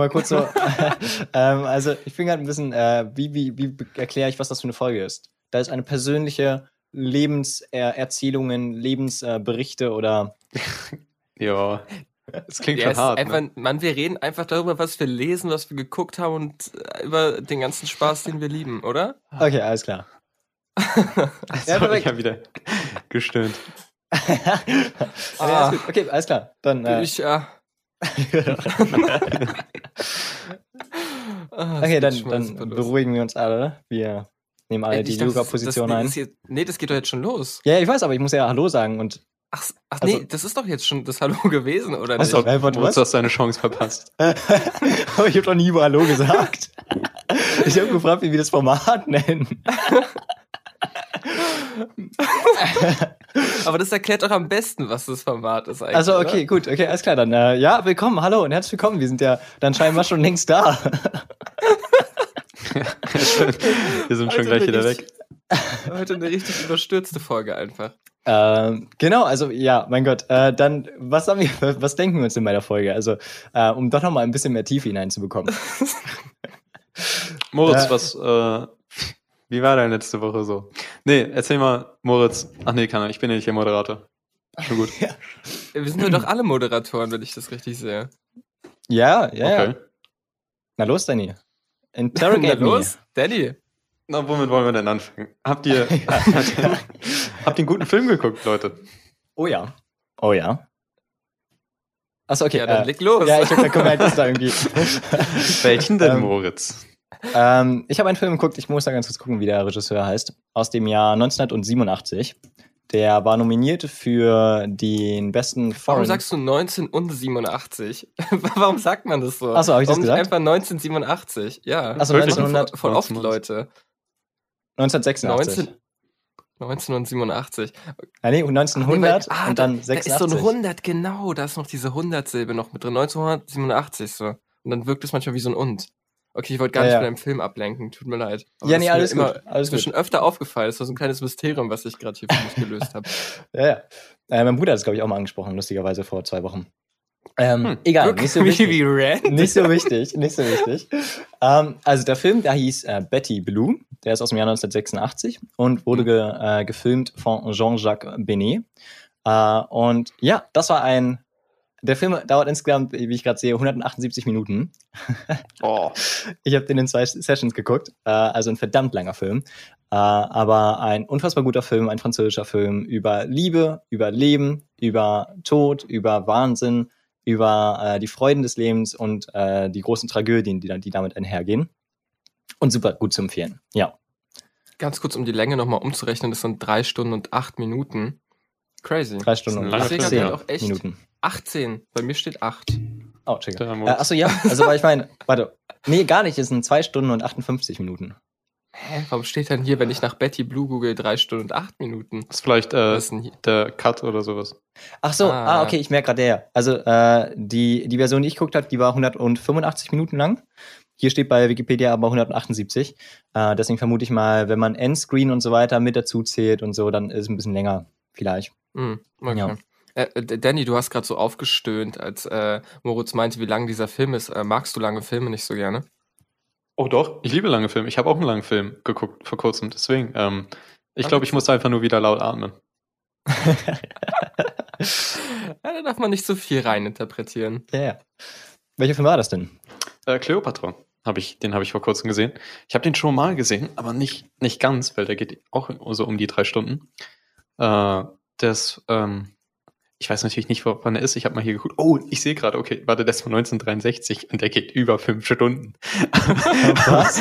mal kurz so. ähm, also, ich bin gerade ein bisschen, äh, wie, wie, wie erkläre ich, was das für eine Folge ist? Da ist eine persönliche Lebenserzählungen, Lebensberichte oder. ja. Das klingt ja, schon hart. Ne? Einfach, ne? Mann, wir reden einfach darüber, was wir lesen, was wir geguckt haben und äh, über den ganzen Spaß, den wir lieben, oder? Okay, alles klar. ja, Sorry, ich habe wieder gestöhnt. ah. ja, okay, alles klar. Dann. Äh, ich, ja. Ah, okay, dann, dann beruhigen wir uns alle. Wir nehmen alle Ey, die Yoga-Position ein. Hier, nee, das geht doch jetzt schon los. Ja, ich weiß, aber ich muss ja Hallo sagen und. Ach, ach also, nee, das ist doch jetzt schon das Hallo gewesen, oder nicht? Also, du hast deine Chance verpasst. aber ich habe doch nie über Hallo gesagt. ich habe gefragt, wie wir das Format nennen. Aber das erklärt doch am besten, was das Format ist eigentlich. Also, okay, oder? gut, okay, alles klar. Dann, äh, ja, willkommen, hallo und herzlich willkommen. Wir sind ja dann scheinbar schon längst da. Wir sind schon gleich wieder weg. Heute eine richtig überstürzte Folge einfach. Ähm, genau, also ja, mein Gott. Äh, dann, was haben wir, was denken wir uns in meiner Folge? Also, äh, um doch noch mal ein bisschen mehr Tiefe hineinzubekommen. Moritz, äh, was, äh, wie war deine letzte Woche so? Nee, erzähl mal, Moritz. Ach nee, kann er, ich bin ja nicht der Moderator. Schon gut. ja. Wir sind doch alle Moderatoren, wenn ich das richtig sehe. Ja, ja. Okay. Ja. Na los, Danny. Interrogate Na los, Danny. Na, womit wollen wir denn anfangen? Habt ihr, habt ihr einen guten Film geguckt, Leute? Oh ja. Oh ja. Achso, okay. Ja, dann äh, leg los. Ja, ich hab gemerkt, dass da irgendwie. Welchen denn, ähm, Moritz? Ähm, ich habe einen Film geguckt, ich muss da ganz kurz gucken, wie der Regisseur heißt, aus dem Jahr 1987. Der war nominiert für den besten Foreign. Warum sagst du 1987? Warum sagt man das so? Achso, habe ich Warum das gesagt? einfach 1987? Ja. Achso, 1900. Voll oft Leute. 1986. 19, 1987. Ah, nee, 1900 ah, und dann 86. Da ist so ein 100, genau, da ist noch diese 100-Silbe noch mit drin. 1987 so. Und dann wirkt es manchmal wie so ein Und. Okay, ich wollte gar ja, nicht von einem Film ablenken, tut mir leid. Aber ja, nee, alles immer, gut. Alles ist mir schon öfter aufgefallen. Das war so ein kleines Mysterium, was ich gerade hier für mich gelöst habe. ja, ja. Äh, mein Bruder hat es, glaube ich, auch mal angesprochen, lustigerweise vor zwei Wochen. Ähm, hm, egal, nicht so wichtig. Nicht so wichtig, nicht so wichtig. ähm, also der Film, der hieß äh, Betty Blue, der ist aus dem Jahr 1986 und wurde hm. ge, äh, gefilmt von Jean-Jacques Benet. Äh, und ja, das war ein der Film dauert insgesamt, wie ich gerade sehe, 178 Minuten. Oh. Ich habe den in zwei Sessions geguckt, äh, also ein verdammt langer Film. Äh, aber ein unfassbar guter Film, ein französischer Film über Liebe, über Leben, über Tod, über Wahnsinn, über äh, die Freuden des Lebens und die großen Tragödien, die, die damit einhergehen. Und super gut zu empfehlen, ja. Ganz kurz, um die Länge nochmal umzurechnen, das sind drei Stunden und acht Minuten. Crazy. Drei Stunden und acht Minuten. 18. Bei mir steht 8. Oh, check. Äh, achso, ja. Also, weil ich meine, warte. Nee, gar nicht. Es sind 2 Stunden und 58 Minuten. Hä? Warum steht dann hier, wenn ich nach Betty Blue google, 3 Stunden und 8 Minuten? Das ist vielleicht äh, ist der Cut oder sowas. Ach so, ah, ah okay, ich merke gerade der. Also, äh, die, die Version, die ich geguckt habe, die war 185 Minuten lang. Hier steht bei Wikipedia aber 178. Äh, deswegen vermute ich mal, wenn man Endscreen und so weiter mit dazu zählt und so, dann ist es ein bisschen länger, vielleicht. Mm, okay. Ja. Äh, äh Danny, du hast gerade so aufgestöhnt, als äh, Moritz meinte, wie lang dieser Film ist. Äh, magst du lange Filme nicht so gerne? Oh doch, ich liebe lange Filme. Ich habe auch einen langen Film geguckt vor kurzem. Deswegen, ähm, ich glaube, ich muss einfach nur wieder laut atmen. ja, da darf man nicht so viel reininterpretieren. Ja, ja. Welcher Film war das denn? Äh, Cleopatra. Hab ich, den habe ich vor kurzem gesehen. Ich habe den schon mal gesehen, aber nicht, nicht ganz, weil der geht auch so um die drei Stunden. Äh, der ist ähm, ich weiß natürlich nicht, wann er ist. Ich habe mal hier geguckt. Oh, ich sehe gerade, okay, warte, das ist von 1963 und der geht über fünf Stunden. Was?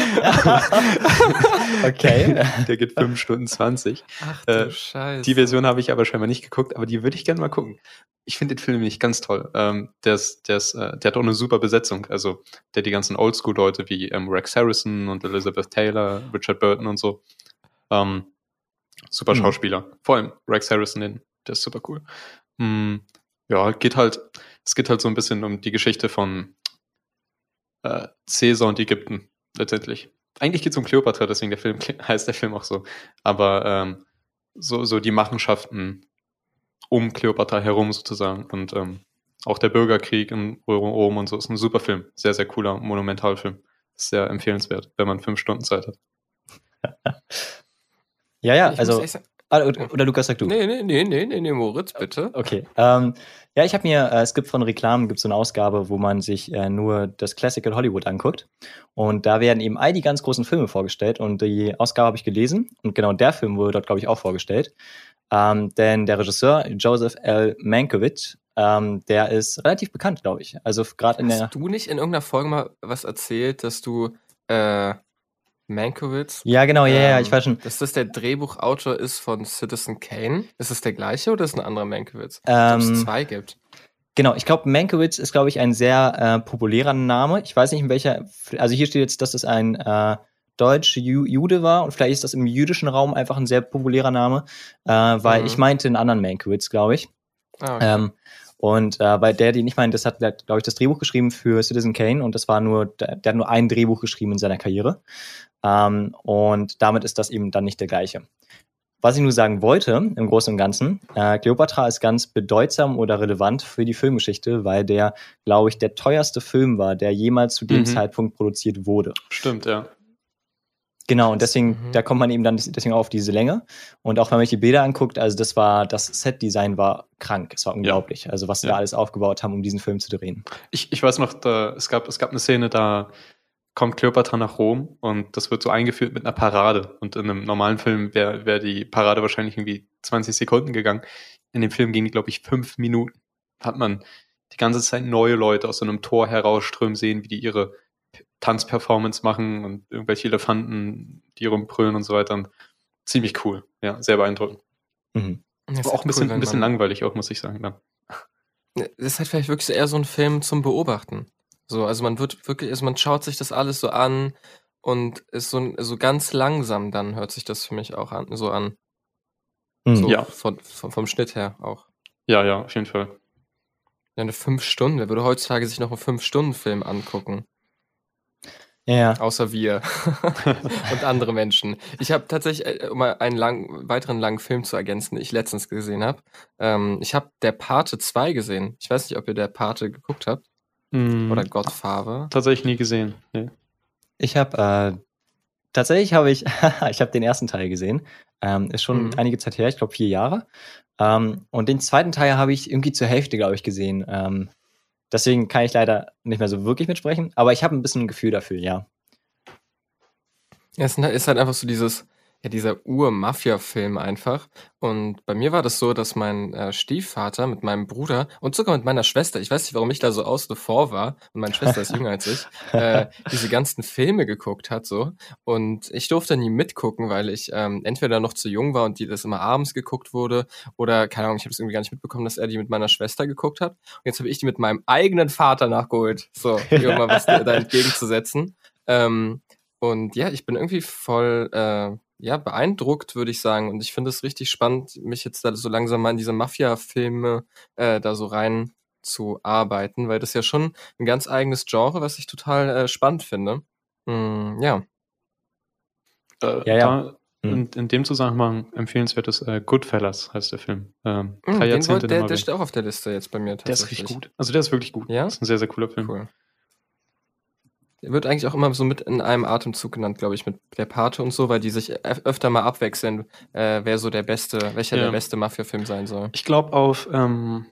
okay. Der geht fünf Stunden zwanzig. Ach du äh, Scheiße. Die Version habe ich aber scheinbar nicht geguckt, aber die würde ich gerne mal gucken. Ich finde den Film nämlich ganz toll. Ähm, der, ist, der, ist, äh, der hat auch eine super Besetzung. Also der die ganzen Oldschool-Leute wie ähm, Rex Harrison und Elizabeth Taylor, Richard Burton und so. Ähm, super mhm. Schauspieler. Vor allem Rex Harrison, den, der ist super cool. Hm, ja, geht halt, es geht halt so ein bisschen um die Geschichte von äh, Caesar und Ägypten, letztendlich. Eigentlich geht es um Kleopatra, deswegen der Film heißt der Film auch so. Aber ähm, so, so die Machenschaften um Kleopatra herum sozusagen. Und ähm, auch der Bürgerkrieg in Rom und so ist ein super Film. Sehr, sehr cooler Monumentalfilm. Sehr empfehlenswert, wenn man fünf Stunden Zeit hat. ja, ja, ich also. Ah, oder, oder Lukas, sag du. Nee, nee, nee, nee, nee, nee Moritz, bitte. Okay. Ähm, ja, ich habe mir, äh, es gibt von Reklamen, gibt so eine Ausgabe, wo man sich äh, nur das Classical Hollywood anguckt. Und da werden eben all die ganz großen Filme vorgestellt. Und die Ausgabe habe ich gelesen. Und genau der Film wurde dort, glaube ich, auch vorgestellt. Ähm, denn der Regisseur Joseph L. Mankiewicz, ähm, der ist relativ bekannt, glaube ich. Also gerade in der. Hast du nicht in irgendeiner Folge mal was erzählt, dass du äh, Mankiewicz. Ja, genau, ja, ähm, ja, ich weiß schon. Dass das der Drehbuchautor ist von Citizen Kane. Ist das der gleiche oder ist es ein anderer Mankiewicz? Ähm, es zwei gibt. Genau, ich glaube, Mankiewicz ist, glaube ich, ein sehr äh, populärer Name. Ich weiß nicht, in welcher. Also hier steht jetzt, dass es ein äh, deutscher Jude war und vielleicht ist das im jüdischen Raum einfach ein sehr populärer Name, äh, weil mhm. ich meinte einen anderen Mankiewicz, glaube ich. Ah, okay. ähm, und äh, bei der, die nicht meint, das hat, glaube ich, das Drehbuch geschrieben für Citizen Kane und das war nur, der, der hat nur ein Drehbuch geschrieben in seiner Karriere. Ähm, und damit ist das eben dann nicht der gleiche. Was ich nur sagen wollte, im Großen und Ganzen, äh, Cleopatra ist ganz bedeutsam oder relevant für die Filmgeschichte, weil der, glaube ich, der teuerste Film war, der jemals zu dem mhm. Zeitpunkt produziert wurde. Stimmt, ja. Genau, und deswegen, mhm. da kommt man eben dann deswegen auch auf diese Länge. Und auch wenn man sich die Bilder anguckt, also das war, das Set-Design war krank. Es war unglaublich. Ja. Also was sie ja. da alles aufgebaut haben, um diesen Film zu drehen. Ich, ich weiß noch, da, es, gab, es gab eine Szene, da kommt Cleopatra nach Rom und das wird so eingeführt mit einer Parade. Und in einem normalen Film wäre wär die Parade wahrscheinlich irgendwie 20 Sekunden gegangen. In dem Film ging die, glaube ich, fünf Minuten. Hat man die ganze Zeit neue Leute aus so einem Tor herausströmen sehen, wie die ihre Tanzperformance machen und irgendwelche Elefanten, die rumbrüllen und so weiter. Und ziemlich cool. Ja, sehr beeindruckend. Mhm. Aber auch ein bisschen, cool, ein bisschen langweilig, auch, muss ich sagen. Dann. Das ist halt vielleicht wirklich eher so ein Film zum Beobachten. So, also man wird wirklich, also man schaut sich das alles so an und ist so, so ganz langsam, dann hört sich das für mich auch an, so an. Mhm. So ja. Von, von, vom Schnitt her auch. Ja, ja, auf jeden Fall. Ja, eine fünf Stunden, wer würde heutzutage sich noch einen Fünf-Stunden-Film angucken? Ja. Außer wir und andere Menschen. Ich habe tatsächlich, äh, um mal einen lang, weiteren langen Film zu ergänzen, den ich letztens gesehen habe. Ähm, ich habe Der Pate 2 gesehen. Ich weiß nicht, ob ihr Der Pate geguckt habt. Mm, Oder Godfather. Tatsächlich nie gesehen. Nee. Ich habe äh, tatsächlich habe ich, ich habe den ersten Teil gesehen. Ähm, ist schon mhm. einige Zeit her, ich glaube vier Jahre. Ähm, und den zweiten Teil habe ich irgendwie zur Hälfte, glaube ich, gesehen. Ähm, Deswegen kann ich leider nicht mehr so wirklich mitsprechen, aber ich habe ein bisschen ein Gefühl dafür, ja. Ja, es ist halt einfach so dieses, ja, dieser Ur-Mafia-Film einfach. Und bei mir war das so, dass mein äh, Stiefvater mit meinem Bruder und sogar mit meiner Schwester, ich weiß nicht, warum ich da so außen vor war, und meine Schwester ist jünger als ich, äh, diese ganzen Filme geguckt hat so. Und ich durfte nie mitgucken, weil ich ähm, entweder noch zu jung war und die das immer abends geguckt wurde, oder, keine Ahnung, ich habe es irgendwie gar nicht mitbekommen, dass er die mit meiner Schwester geguckt hat. Und jetzt habe ich die mit meinem eigenen Vater nachgeholt. So, hier mal was da entgegenzusetzen. Ähm, und ja, ich bin irgendwie voll äh, ja, beeindruckt, würde ich sagen. Und ich finde es richtig spannend, mich jetzt da so langsam mal in diese Mafia-Filme äh, da so rein zu arbeiten, weil das ja schon ein ganz eigenes Genre, was ich total äh, spannend finde. Mm, ja. Äh, ja, ja. Hm. in, in, dem Zusammenhang empfehlenswertes äh, Goodfellas heißt der Film. Ähm, mm, drei Jahrzehnte wollt, der, der steht auch auf der Liste jetzt bei mir. Der ist richtig gut. Also der ist wirklich gut. Ja? Das ist ein sehr, sehr cooler Film. Cool. Der wird eigentlich auch immer so mit in einem Atemzug genannt, glaube ich, mit der Pate und so, weil die sich öfter mal abwechseln, äh, wer so der beste, welcher ja. der beste Mafia-Film sein soll. Ich glaube auf, ähm,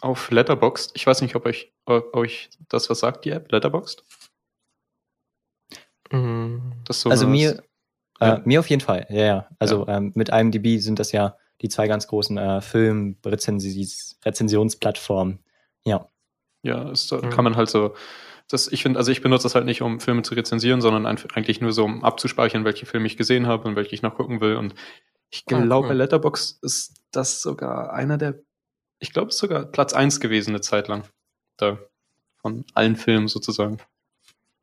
auf Letterboxd, ich weiß nicht, ob euch, ob euch das was sagt, die App, Letterboxd? Mhm. So also mir, äh, ja. mir auf jeden Fall, ja, ja. Also ja. Ähm, mit IMDb sind das ja die zwei ganz großen äh, Film-Rezensionsplattformen. Ja. Ja, ist, mhm. kann man halt so das, ich finde, also ich benutze das halt nicht, um Filme zu rezensieren, sondern eigentlich nur so, um abzuspeichern, welche Filme ich gesehen habe und welche ich noch gucken will. Und ich glaube, ah, cool. bei Letterbox ist das sogar einer der, ich glaube, es ist sogar Platz eins gewesen eine Zeit lang. Da. Von allen Filmen sozusagen.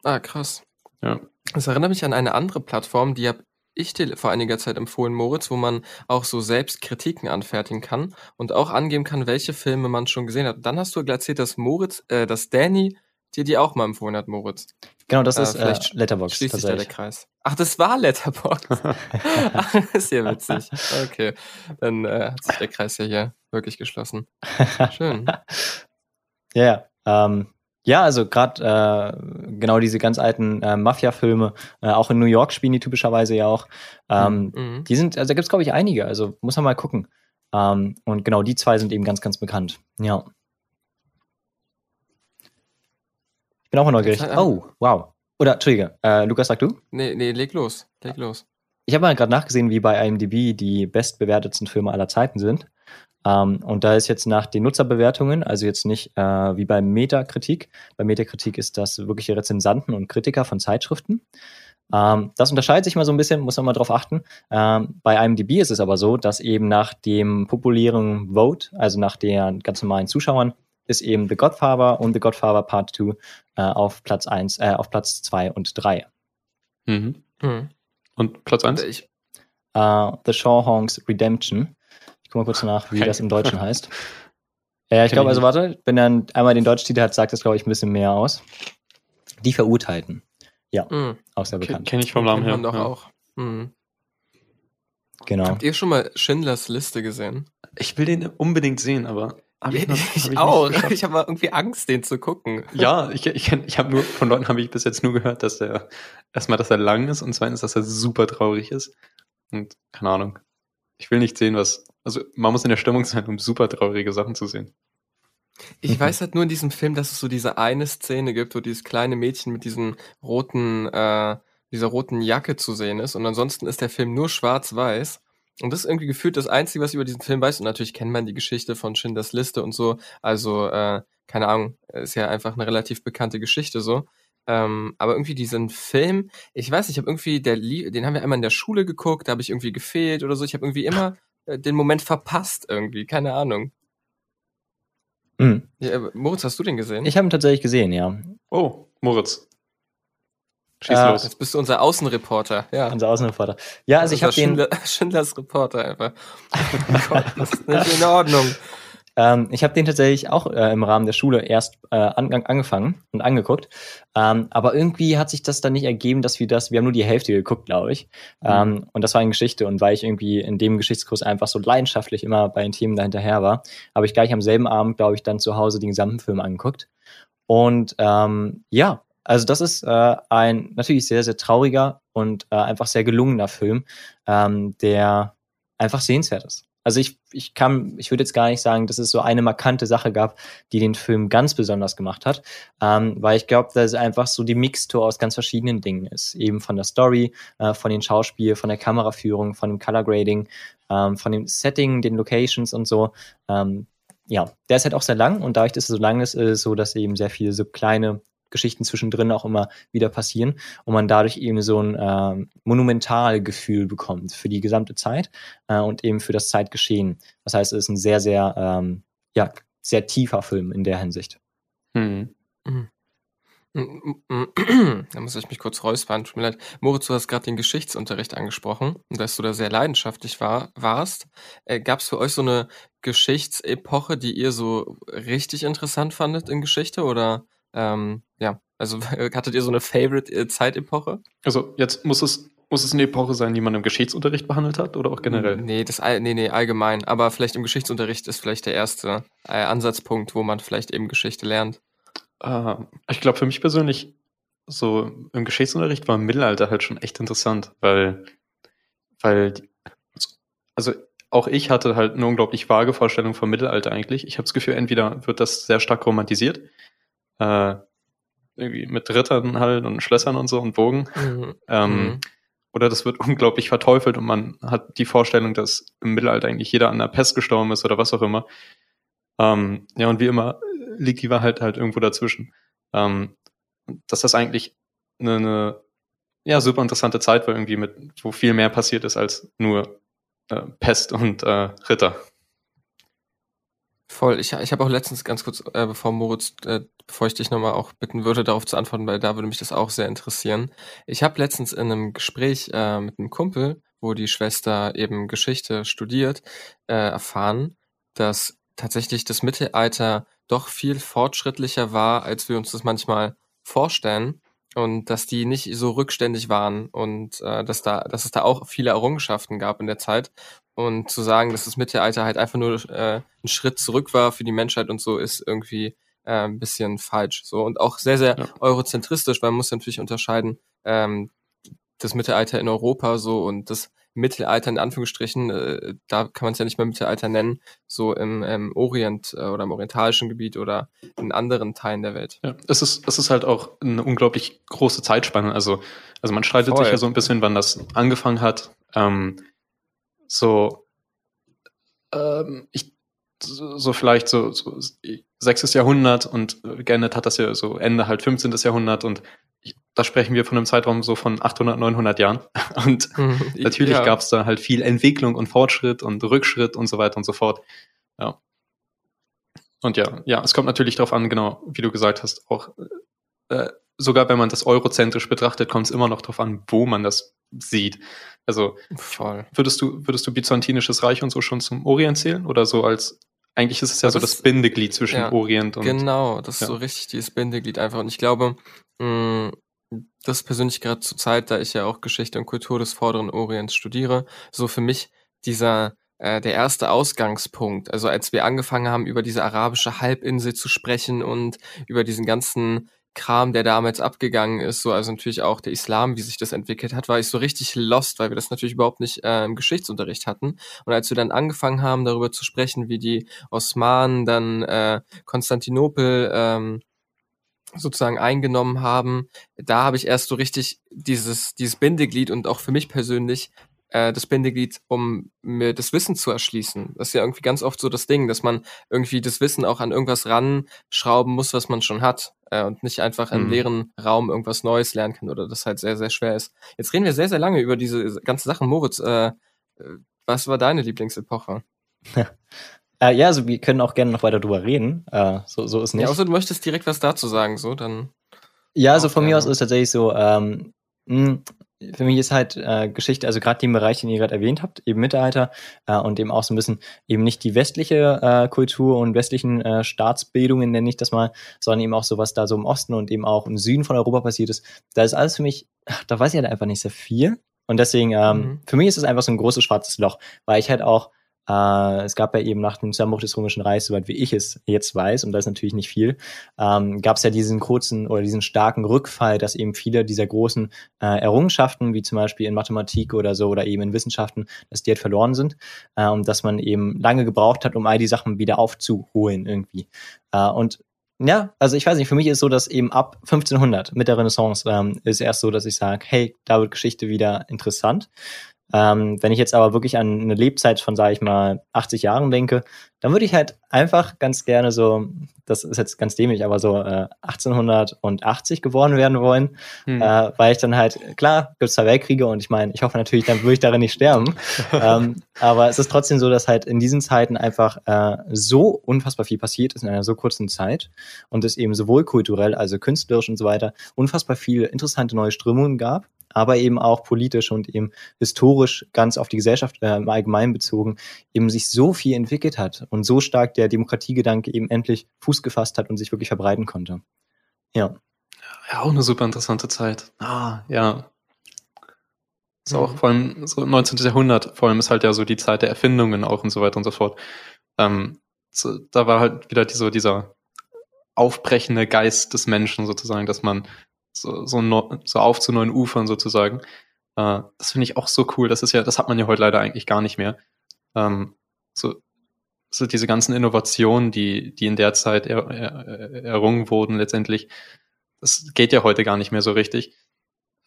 Ah, krass. Ja. Das erinnert mich an eine andere Plattform, die habe ich dir vor einiger Zeit empfohlen, Moritz, wo man auch so selbst Kritiken anfertigen kann und auch angeben kann, welche Filme man schon gesehen hat. Dann hast du erzählt, dass Moritz, äh, dass Danny dir die auch mal empfohlen hat, Moritz. Genau, das äh, ist äh, Letterbox. Schließt sich da der Kreis. Ach, das war Letterbox. Ach, ist ja witzig. Okay, dann äh, hat sich der Kreis ja hier wirklich geschlossen. Schön. Ja, ja. Ähm, ja, also gerade äh, genau diese ganz alten äh, Mafia-Filme, äh, auch in New York spielen die typischerweise ja auch. Ähm, Mhm. Die sind, also da gibt's glaube ich einige, also muss man mal gucken. Ähm, und genau die zwei sind eben ganz, ganz bekannt. Ja. Ich bin auch mal neugierig. Oh, wow. Oder, Entschuldige, äh, Lukas, sag du? Nee, nee, leg los. Leg los. Ich habe mal gerade nachgesehen, wie bei IMDb die bestbewertetsten Filme aller Zeiten sind. Ähm, und da ist jetzt nach den Nutzerbewertungen, also jetzt nicht äh, wie bei Metakritik. Bei Metakritik ist das wirkliche Rezensanten und Kritiker von Zeitschriften. Ähm, das unterscheidet sich mal so ein bisschen, muss man mal drauf achten. Ähm, bei IMDb ist es aber so, dass eben nach dem populären Vote, also nach den ganz normalen Zuschauern, ist eben The Godfather und The Godfather Part 2 äh, auf Platz 1, äh, auf Platz 2 und 3. Mhm. Hm. Und Platz 1? Ich, äh, The Shawhongs Redemption. Ich gucke mal kurz nach, wie Okay. das im Deutschen heißt. Ja, ich glaube, also warte, wenn dann einmal den deutschen Titel hat, sagt das, glaube ich, ein bisschen mehr aus. Die Verurteilten. hm. Auch sehr bekannt. Kenne ich vom Namen her. doch ja. auch. Hm. Genau. Habt ihr schon mal Schindlers Liste gesehen? Ich will den unbedingt sehen, aber hab ich noch- hab ich nicht auch. geschafft. Ich habe mal irgendwie Angst, den zu gucken. Ja, ich, ich, ich habe nur von Leuten habe ich bis jetzt nur gehört, dass der erstmal, dass er lang ist und zweitens, dass er super traurig ist. Und keine Ahnung. Ich will nicht sehen, was. Also man muss in der Stimmung sein, um super traurige Sachen zu sehen. Ich Mhm. weiß halt nur in diesem Film, dass es so diese eine Szene gibt, wo dieses kleine Mädchen mit diesen roten, äh, dieser roten Jacke zu sehen ist. Und ansonsten ist der Film nur schwarz-weiß. Und das ist irgendwie gefühlt das Einzige, was ich über diesen Film weiß. Und natürlich kennt man die Geschichte von Schindlers Liste und so. Also, äh, keine Ahnung, ist ja einfach eine relativ bekannte Geschichte so. Ähm, aber irgendwie diesen Film, ich weiß nicht, ich habe irgendwie, der, den haben wir einmal in der Schule geguckt, da habe ich irgendwie gefehlt oder so. Ich habe irgendwie immer äh, den Moment verpasst irgendwie, keine Ahnung. Mhm. Ja, Moritz, hast du den gesehen? Ich habe ihn tatsächlich gesehen, ja. Oh, Moritz. Schieß Äh, los. Jetzt bist du unser Außenreporter. Ja. Unser Außenreporter. Ja, also ich habe den, Schindler, Schindlers Reporter einfach. Oh Gott, das ist nicht in Ordnung. ähm, ich habe den tatsächlich auch äh, im Rahmen der Schule erst äh, an, angefangen und angeguckt. Ähm, aber irgendwie hat sich das dann nicht ergeben, dass wir das, wir haben nur die Hälfte geguckt, glaube ich. Ähm, und das war eine Geschichte. Und weil ich irgendwie in dem Geschichtskurs einfach so leidenschaftlich immer bei den Themen dahinterher war, habe ich gleich am selben Abend, glaube ich, dann zu Hause den gesamten Film angeguckt. Und ähm, ja, also das ist äh, ein natürlich sehr, sehr trauriger und äh, einfach sehr gelungener Film, ähm, der einfach sehenswert ist. Also ich, ich kann, ich würde jetzt gar nicht sagen, dass es so eine markante Sache gab, die den Film ganz besonders gemacht hat, ähm, weil ich glaube, dass es einfach so die Mixtur aus ganz verschiedenen Dingen ist. Eben von der Story, äh, von den Schauspiel, von der Kameraführung, von dem Color Grading, ähm, von dem Setting, den Locations und so. Ähm, ja, der ist halt auch sehr lang und dadurch, dass er so lang ist, ist es so, dass eben sehr viele so kleine Geschichten zwischendrin auch immer wieder passieren und man dadurch eben so ein ähm, Monumentalgefühl bekommt für die gesamte Zeit äh, und eben für das Zeitgeschehen. Das heißt, es ist ein sehr, sehr, ähm, ja, sehr tiefer Film in der Hinsicht. Hm. Da muss ich mich kurz räuspern. Tut mir leid. Moritz, du hast gerade den Geschichtsunterricht angesprochen und dass du da sehr leidenschaftlich war, warst. Äh, Gab es für euch so eine Geschichtsepoche, die ihr so richtig interessant fandet in Geschichte? Oder ähm, ja, also hattet ihr so eine Favorite-Zeitepoche? Also jetzt muss es, muss es eine Epoche sein, die man im Geschichtsunterricht behandelt hat oder auch generell? Nee, das, nee, nee, allgemein. Aber vielleicht im Geschichtsunterricht ist vielleicht der erste äh, Ansatzpunkt, wo man vielleicht eben Geschichte lernt. Äh, ich glaube, für mich persönlich, so im Geschichtsunterricht war Mittelalter halt schon echt interessant, weil, weil, die- also auch ich hatte halt eine unglaublich vage Vorstellung vom Mittelalter eigentlich. Ich habe das Gefühl, entweder wird das sehr stark romantisiert, äh, irgendwie mit Rittern halt und Schlössern und so und Bogen, Mhm. ähm, Mhm. oder das wird unglaublich verteufelt und man hat die Vorstellung, dass im Mittelalter eigentlich jeder an der Pest gestorben ist oder was auch immer. Ähm, ja, und wie immer liegt die Wahrheit halt irgendwo dazwischen. Ähm, dass das eigentlich eine, eine ja, super interessante Zeit war, irgendwie mit, wo viel mehr passiert ist als nur äh, Pest und äh, Ritter. Voll. Ich, ich habe auch letztens ganz kurz, äh, bevor Moritz, äh, bevor ich dich nochmal auch bitten würde, darauf zu antworten, weil da würde mich das auch sehr interessieren. Ich habe letztens in einem Gespräch äh, mit einem Kumpel, wo die Schwester eben Geschichte studiert, äh, erfahren, dass tatsächlich das Mittelalter doch viel fortschrittlicher war, als wir uns das manchmal vorstellen. Und dass die nicht so rückständig waren und äh, dass da, dass es da auch viele Errungenschaften gab in der Zeit. Und zu sagen, dass das Mittelalter halt einfach nur äh, ein Schritt zurück war für die Menschheit und so, ist irgendwie äh, ein bisschen falsch. So und auch sehr, sehr Ja. eurozentristisch, weil man muss natürlich unterscheiden, ähm, das Mittelalter in Europa so und das Mittelalter in Anführungsstrichen, äh, da kann man es ja nicht mehr Mittelalter nennen, so im, im Orient äh, oder im orientalischen Gebiet oder in anderen Teilen der Welt. Ja, es ist, es ist halt auch eine unglaublich große Zeitspanne. Also, also man streitet Voll. sich ja so ein bisschen, wann das angefangen hat. Ähm, so, ähm, ich, so, vielleicht so, so sechstes Jahrhundert und äh, geendet hat das ja so Ende halt 15. Jahrhundert und ich, da sprechen wir von einem Zeitraum so von 800, 900 Jahren. Und natürlich ja. gab es da halt viel Entwicklung und Fortschritt und Rückschritt und so weiter und so fort. Ja. Und ja, ja, es kommt natürlich darauf an, genau, wie du gesagt hast, auch äh, sogar wenn man das eurozentrisch betrachtet, kommt es immer noch darauf an, wo man das sieht. Also Voll. würdest du, würdest du Byzantinisches Reich und so schon zum Orient zählen? Oder so als eigentlich ist es ja so Das- das Bindeglied zwischen ja, Orient und Genau, das ist ja. so richtig dieses Bindeglied einfach. Und ich glaube, mh, das persönlich gerade zur Zeit, da ich ja auch Geschichte und Kultur des Vorderen Orients studiere, so für mich dieser äh, der erste Ausgangspunkt. Also als wir angefangen haben, über diese arabische Halbinsel zu sprechen und über diesen ganzen Kram, der damals abgegangen ist, so also natürlich auch der Islam, wie sich das entwickelt hat, war ich so richtig lost, weil wir das natürlich überhaupt nicht äh, im Geschichtsunterricht hatten. Und als wir dann angefangen haben, darüber zu sprechen, wie die Osmanen dann äh, Konstantinopel ähm, sozusagen eingenommen haben, da habe ich erst so richtig dieses, dieses Bindeglied und auch für mich persönlich äh, das Bindeglied, um mir das Wissen zu erschließen. Das ist ja irgendwie ganz oft so das Ding, dass man irgendwie das Wissen auch an irgendwas ranschrauben muss, was man schon hat äh, und nicht einfach im Mhm. leeren Raum irgendwas Neues lernen kann oder das halt sehr, sehr schwer ist. Jetzt reden wir sehr, sehr lange über diese ganze Sachen. Moritz, äh, äh, was war deine Lieblingsepoche? Äh, ja, also wir können auch gerne noch weiter drüber reden. Äh, so, so ist nicht. Ja, außer du möchtest direkt was dazu sagen, so, dann. Ja, also von mir aus ist tatsächlich so, ähm, mh, für mich ist halt äh, Geschichte, also gerade den Bereich, den ihr gerade erwähnt habt, eben Mittelalter äh, und eben auch so ein bisschen eben nicht die westliche äh, Kultur und westlichen äh, Staatsbildungen, nenne ich das mal, sondern eben auch so, was da so im Osten und eben auch im Süden von Europa passiert ist. Da ist alles für mich, ach, da weiß ich halt einfach nicht sehr viel. Und deswegen, ähm, Mhm. für mich ist es einfach so ein großes schwarzes Loch, weil ich halt auch äh, es gab ja eben nach dem Zusammenbruch des Römischen Reichs, soweit wie ich es jetzt weiß, und das ist natürlich nicht viel, ähm, gab es ja diesen kurzen oder diesen starken Rückfall, dass eben viele dieser großen äh, Errungenschaften, wie zum Beispiel in Mathematik oder so oder eben in Wissenschaften, dass die halt verloren sind äh, und dass man eben lange gebraucht hat, um all die Sachen wieder aufzuholen irgendwie. Äh, und ja, also ich weiß nicht, für mich ist so, dass eben ab 1500 mit der Renaissance ähm, ist erst so, dass ich sage, hey, da wird Geschichte wieder interessant. Ähm, wenn ich jetzt aber wirklich an eine Lebzeit von, sage ich mal, 80 Jahren denke, dann würde ich halt einfach ganz gerne so, das ist jetzt ganz dämlich, aber so äh, 1880 geboren werden wollen, Hm. äh, weil ich dann halt, klar, gibt es zwei Weltkriege und ich meine, ich hoffe natürlich, dann würde ich darin nicht sterben. ähm, aber es ist trotzdem so, dass halt in diesen Zeiten einfach äh, so unfassbar viel passiert ist in einer so kurzen Zeit und es eben sowohl kulturell, also künstlerisch und so weiter, unfassbar viele interessante neue Strömungen gab, aber eben auch politisch und eben historisch ganz auf die Gesellschaft äh, im Allgemeinen bezogen eben sich so viel entwickelt hat und so stark der Demokratiegedanke eben endlich Fuß gefasst hat und sich wirklich verbreiten konnte. Ja. Ja, auch eine super interessante Zeit. Ah, ja. Ist auch Mhm. vor allem so 19. Jahrhundert, vor allem ist halt ja so die Zeit der Erfindungen auch und so weiter und so fort. Ähm, so, da war halt wieder die, so dieser aufbrechende Geist des Menschen sozusagen, dass man so, so, no, so auf zu neuen Ufern sozusagen. Äh, das finde ich auch so cool. Das ist ja, das hat man ja heute leider eigentlich gar nicht mehr. Ähm, so, so diese ganzen Innovationen, die, die in der Zeit er, er, errungen wurden letztendlich, das geht ja heute gar nicht mehr so richtig.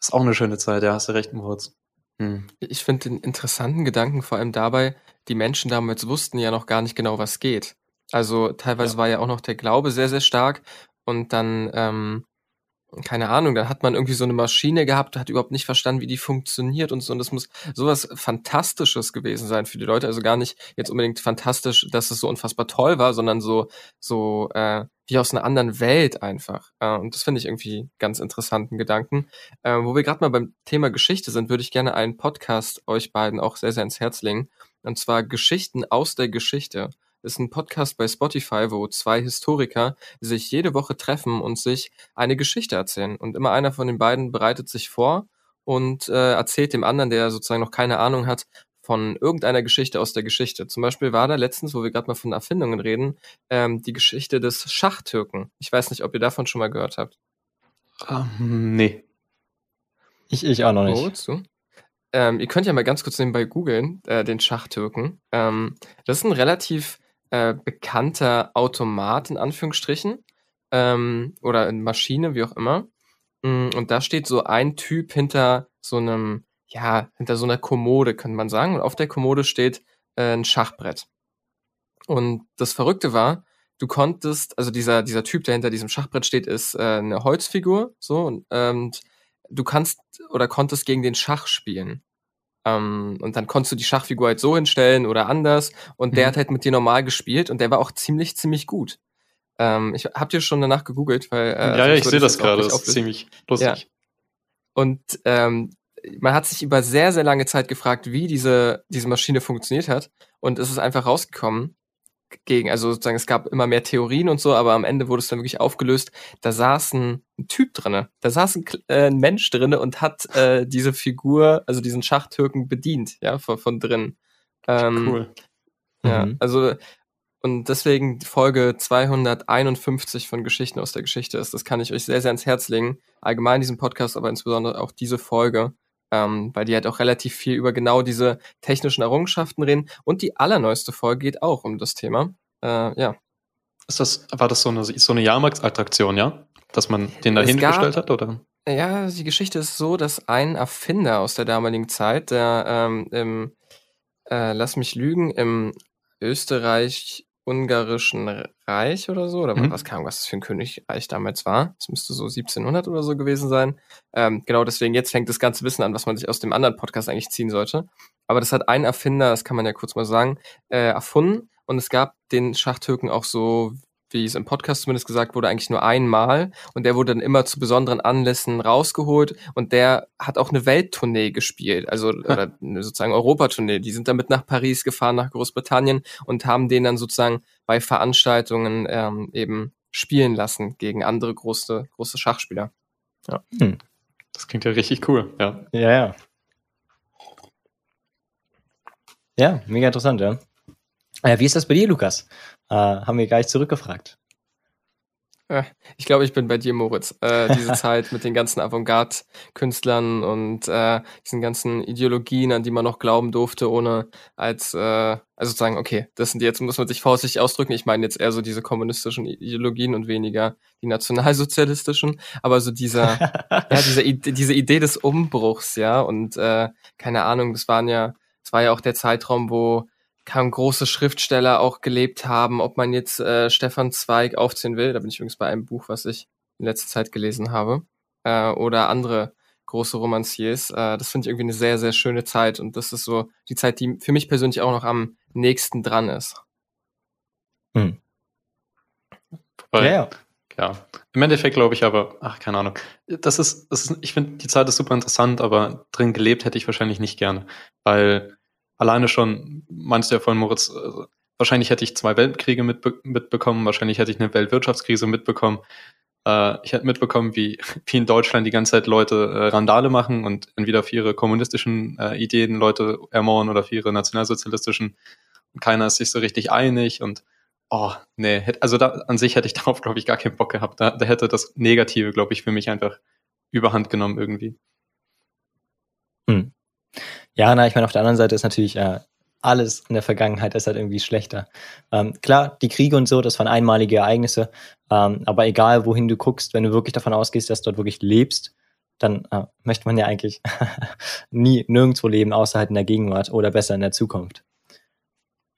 ist auch eine schöne Zeit, ja, hast du recht, Moritz. Hm. Ich finde den interessanten Gedanken vor allem dabei, die Menschen damals wussten ja noch gar nicht genau, was geht. Also teilweise Ja. war ja auch noch der Glaube sehr, sehr stark und dann, ähm, keine Ahnung, dann hat man irgendwie so eine Maschine gehabt, hat überhaupt nicht verstanden, wie die funktioniert und so. Und das muss sowas Fantastisches gewesen sein für die Leute. Also gar nicht jetzt unbedingt fantastisch, dass es so unfassbar toll war, sondern so, so äh, wie aus einer anderen Welt einfach. Äh, und das finde ich irgendwie ganz interessanten Gedanken. Äh, wo wir gerade mal beim Thema Geschichte sind, würde ich gerne einen Podcast euch beiden auch sehr, sehr ins Herz legen. Und zwar Geschichten aus der Geschichte. Ist ein Podcast bei Spotify, wo zwei Historiker sich jede Woche treffen und sich eine Geschichte erzählen. Und immer einer von den beiden bereitet sich vor und äh, erzählt dem anderen, der sozusagen noch keine Ahnung hat, von irgendeiner Geschichte aus der Geschichte. Zum Beispiel war da letztens, wo wir gerade mal von Erfindungen reden, ähm, die Geschichte des Schachtürken. Ich weiß nicht, ob ihr davon schon mal gehört habt. Ähm, nee. Ich, ich auch noch nicht. Moritz, du? Ähm, ihr könnt ja mal ganz kurz nebenbei googeln, äh, den Schachtürken. Ähm, das ist ein relativ äh, bekannter Automat, in Anführungsstrichen. Ähm, oder eine Maschine, wie auch immer. Mm, Und da steht so ein Typ hinter so einem, ja, hinter so einer Kommode, könnte man sagen. Und auf der Kommode steht äh, ein Schachbrett. Und das Verrückte war, du konntest, also dieser, dieser Typ, der hinter diesem Schachbrett steht, ist äh, eine Holzfigur, so, und, und du kannst oder konntest gegen den Schach spielen. Ähm, und dann konntest du die Schachfigur halt so hinstellen oder anders. Und der Mhm. hat halt mit dir normal gespielt und der war auch ziemlich, ziemlich gut. Ähm, ich habt ihr schon danach gegoogelt, weil äh, ja, ja, ich sehe das gerade. Das ist ziemlich lustig. Und ähm, man hat sich über sehr, sehr lange Zeit gefragt, wie diese, diese Maschine funktioniert hat. Und es ist einfach rausgekommen gegen, also sozusagen, es gab immer mehr Theorien und so, aber am Ende wurde es dann wirklich aufgelöst. Da saß ein, ein Typ drinne, da saß ein, äh, ein Mensch drinne und hat äh, diese Figur, also diesen Schachtürken bedient, ja, von, von drin. Ähm, Cool. ja, Mhm. also und deswegen Folge 251 von Geschichten aus der Geschichte ist. Das kann ich euch sehr, sehr ans Herz legen. Allgemein diesen Podcast, aber insbesondere auch diese Folge, ähm, weil die halt auch relativ viel über genau diese technischen Errungenschaften reden. Und die allerneueste Folge geht auch um das Thema. Äh, ja. Ist das, war das so eine, so eine Jahrmarktsattraktion, ja? Dass man den da Es hingestellt hat, oder? Ja, die Geschichte ist so, dass ein Erfinder aus der damaligen Zeit, der ähm, im, äh, lass mich lügen, im österreich-ungarischen Reich oder so, oder Mhm. was kam, was das für ein Königreich damals war. Das müsste so 1700 oder so gewesen sein. Ähm, genau deswegen, jetzt fängt das ganze Wissen an, was man sich aus dem anderen Podcast eigentlich ziehen sollte. Aber das hat ein Erfinder, das kann man ja kurz mal sagen, äh, erfunden. Und es gab den Schachtürken auch so, wie es im Podcast zumindest gesagt wurde, eigentlich nur einmal. Und der wurde dann immer zu besonderen Anlässen rausgeholt. Und der hat auch eine Welttournee gespielt, also oder eine sozusagen Europatournee. Die sind damit nach Paris gefahren, nach Großbritannien und haben den dann sozusagen bei Veranstaltungen ähm, eben spielen lassen gegen andere große, große Schachspieler. Das klingt ja richtig cool, ja. Ja, ja. Ja, mega interessant, ja. Äh, wie ist das bei dir, Lukas? Äh, haben wir gleich zurückgefragt. Ich glaube, ich bin bei dir, Moritz. Äh, diese Zeit mit den ganzen Avantgarde-Künstlern und äh, diesen ganzen Ideologien, an die man noch glauben durfte, ohne als, äh, also sozusagen, okay, das sind jetzt, muss man sich vorsichtig ausdrücken. Ich meine jetzt eher so diese kommunistischen Ideologien und weniger die nationalsozialistischen, aber so dieser, ja, diese, Ide- diese Idee des Umbruchs, ja, und äh, keine Ahnung, das waren ja, das war ja auch der Zeitraum, wo kaum große Schriftsteller auch gelebt haben, ob man jetzt äh, Stefan Zweig aufziehen will, da bin ich übrigens bei einem Buch, was ich in letzter Zeit gelesen habe, äh, oder andere große Romanciers. Äh, das finde ich irgendwie eine sehr, sehr schöne Zeit und das ist so die Zeit, die für mich persönlich auch noch am nächsten dran ist. Hm. Ja, ja. Ja, im Endeffekt glaube ich aber, ach, keine Ahnung. Das ist, das ist ich finde, die Zeit ist super interessant, aber drin gelebt hätte ich wahrscheinlich nicht gerne. Weil alleine schon, meinst du ja vorhin, Moritz, äh, wahrscheinlich hätte ich zwei Weltkriege mitbe mitbekommen, wahrscheinlich hätte ich eine Weltwirtschaftskrise mitbekommen. Äh, ich hätte mitbekommen, wie, wie in Deutschland die ganze Zeit Leute äh, Randale machen und entweder für ihre kommunistischen äh, Ideen Leute ermorden oder für ihre nationalsozialistischen. Und keiner ist sich so richtig einig und Oh, nee, also da, an sich hätte ich darauf, glaube ich, gar keinen Bock gehabt. Da, da hätte das Negative, glaube ich, für mich einfach überhand genommen irgendwie. Ja, na, ich meine, auf der anderen Seite ist natürlich äh, alles in der Vergangenheit ist halt irgendwie schlechter. Ähm, klar, die Kriege und so, das waren einmalige Ereignisse, ähm, aber egal, wohin du guckst, wenn du wirklich davon ausgehst, dass du dort wirklich lebst, dann äh, möchte man ja eigentlich nie nirgendwo leben, außer halt in der Gegenwart oder besser in der Zukunft.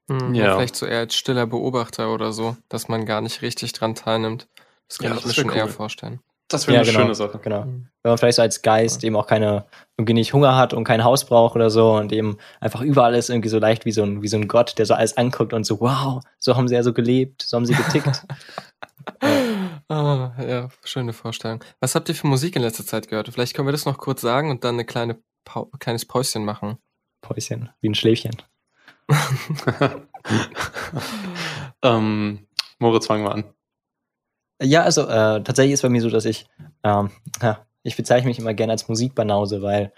Hm, Ja. Vielleicht so eher als stiller Beobachter oder so, dass man gar nicht richtig dran teilnimmt. Das kann Ja, ich mir schon eher cool. vorstellen. Das wäre Ja, eine genau. schöne Sache. Genau. Hm. Wenn man vielleicht so als Geist eben auch keine, irgendwie nicht Hunger hat und kein Haus braucht oder so und eben einfach überall ist irgendwie so leicht wie so ein, wie so ein Gott, der so alles anguckt und so, wow, so haben sie ja so gelebt, so haben sie getickt. Ah, ja, schöne Vorstellung. Was habt ihr für Musik in letzter Zeit gehört? Vielleicht können wir das noch kurz sagen und dann eine kleine Pau kleines Päuschen machen. Päuschen, wie ein Schläfchen. ähm, Moritz, fangen wir an. Ja, also äh, tatsächlich ist bei mir so, dass ich, ähm, ja, ich bezeichne mich immer gerne als Musikbanause, weil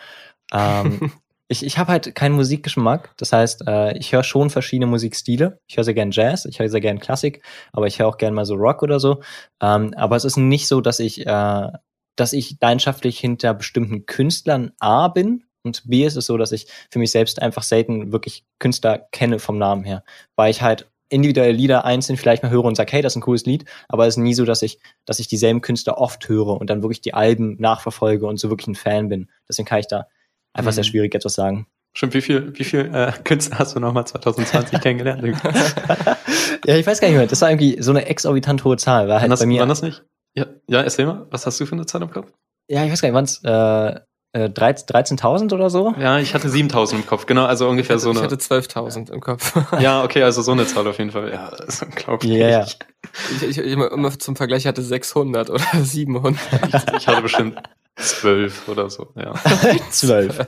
ähm, ich, ich habe halt keinen Musikgeschmack. Das heißt, äh, ich höre schon verschiedene Musikstile. Ich höre sehr gern Jazz, ich höre sehr gern Klassik, aber ich höre auch gern mal so Rock oder so. Ähm, aber es ist nicht so, dass ich, äh, dass ich leidenschaftlich hinter bestimmten Künstlern A bin und B ist es so, dass ich für mich selbst einfach selten wirklich Künstler kenne vom Namen her, weil ich halt individuelle Lieder einzeln vielleicht mal höre und sage, hey, das ist ein cooles Lied, aber es ist nie so, dass ich, dass ich dieselben Künstler oft höre und dann wirklich die Alben nachverfolge und so wirklich ein Fan bin. Deswegen kann ich da einfach mhm. sehr schwierig etwas sagen. Stimmt, wie viel, wie viel äh, Künstler hast du nochmal 2020 kennengelernt? ja, ich weiß gar nicht mehr. Das war irgendwie so eine exorbitant hohe Zahl. War halt das, bei mir. War das nicht? Ja, ja, erzähl mal, was hast du für eine Zahl im Kopf? Ja, ich weiß gar nicht, waren es äh, 13.000 äh, oder so? Ja, ich hatte 7.000 im Kopf, genau, also ungefähr hatte, so eine. Ich hatte 12.000 im Kopf. ja, okay, also so eine Zahl auf jeden Fall. Ja, das ist unglaublich. Ja, yeah. ich, ich, ich, immer zum Vergleich hatte 600 oder 700. ich hatte bestimmt 12 oder so, ja. 12.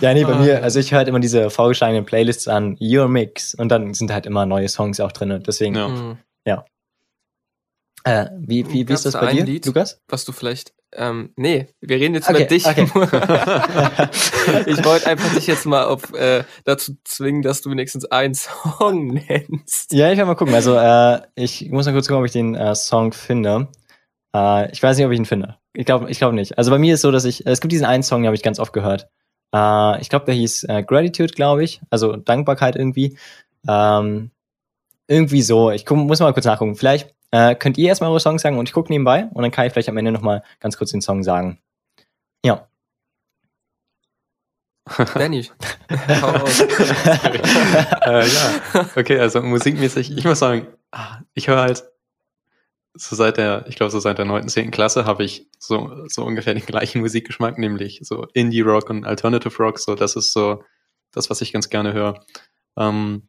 ja, nee, bei ah, mir, also ich höre halt immer diese vorgeschlagenen Playlists an Your Mix und dann sind halt immer neue Songs auch drin. Deswegen, ja. Äh, wie, wie, wie ist das bei dir, Lied, Lukas? Was du vielleicht, ähm, nee, wir reden jetzt okay, über dich. Okay. ich wollte einfach dich jetzt mal auf, äh, dazu zwingen, dass du wenigstens einen Song nennst. Ja, ich werde mal gucken. Also, äh, ich muss mal kurz gucken, ob ich den äh, Song finde. Äh, ich weiß nicht, ob ich ihn finde. Ich glaube ich glaub nicht. Also bei mir ist so, dass ich, es gibt diesen einen Song, den habe ich ganz oft gehört. Äh, ich glaube, der hieß äh, Gratitude, glaube ich. Also Dankbarkeit irgendwie. Ähm, irgendwie so. Ich guck, muss mal kurz nachgucken. Vielleicht äh, könnt ihr erstmal eure Songs sagen und ich gucke nebenbei und dann kann ich vielleicht am Ende nochmal ganz kurz den Song sagen. Ja. Danny. äh, ja, okay, also musikmäßig, ich muss sagen, ah, ich höre halt so seit der, ich glaube so seit der neunten, zehnten Klasse habe ich so, so ungefähr den gleichen Musikgeschmack, nämlich so Indie-Rock und Alternative Rock, so das ist so das, was ich ganz gerne höre. Ähm,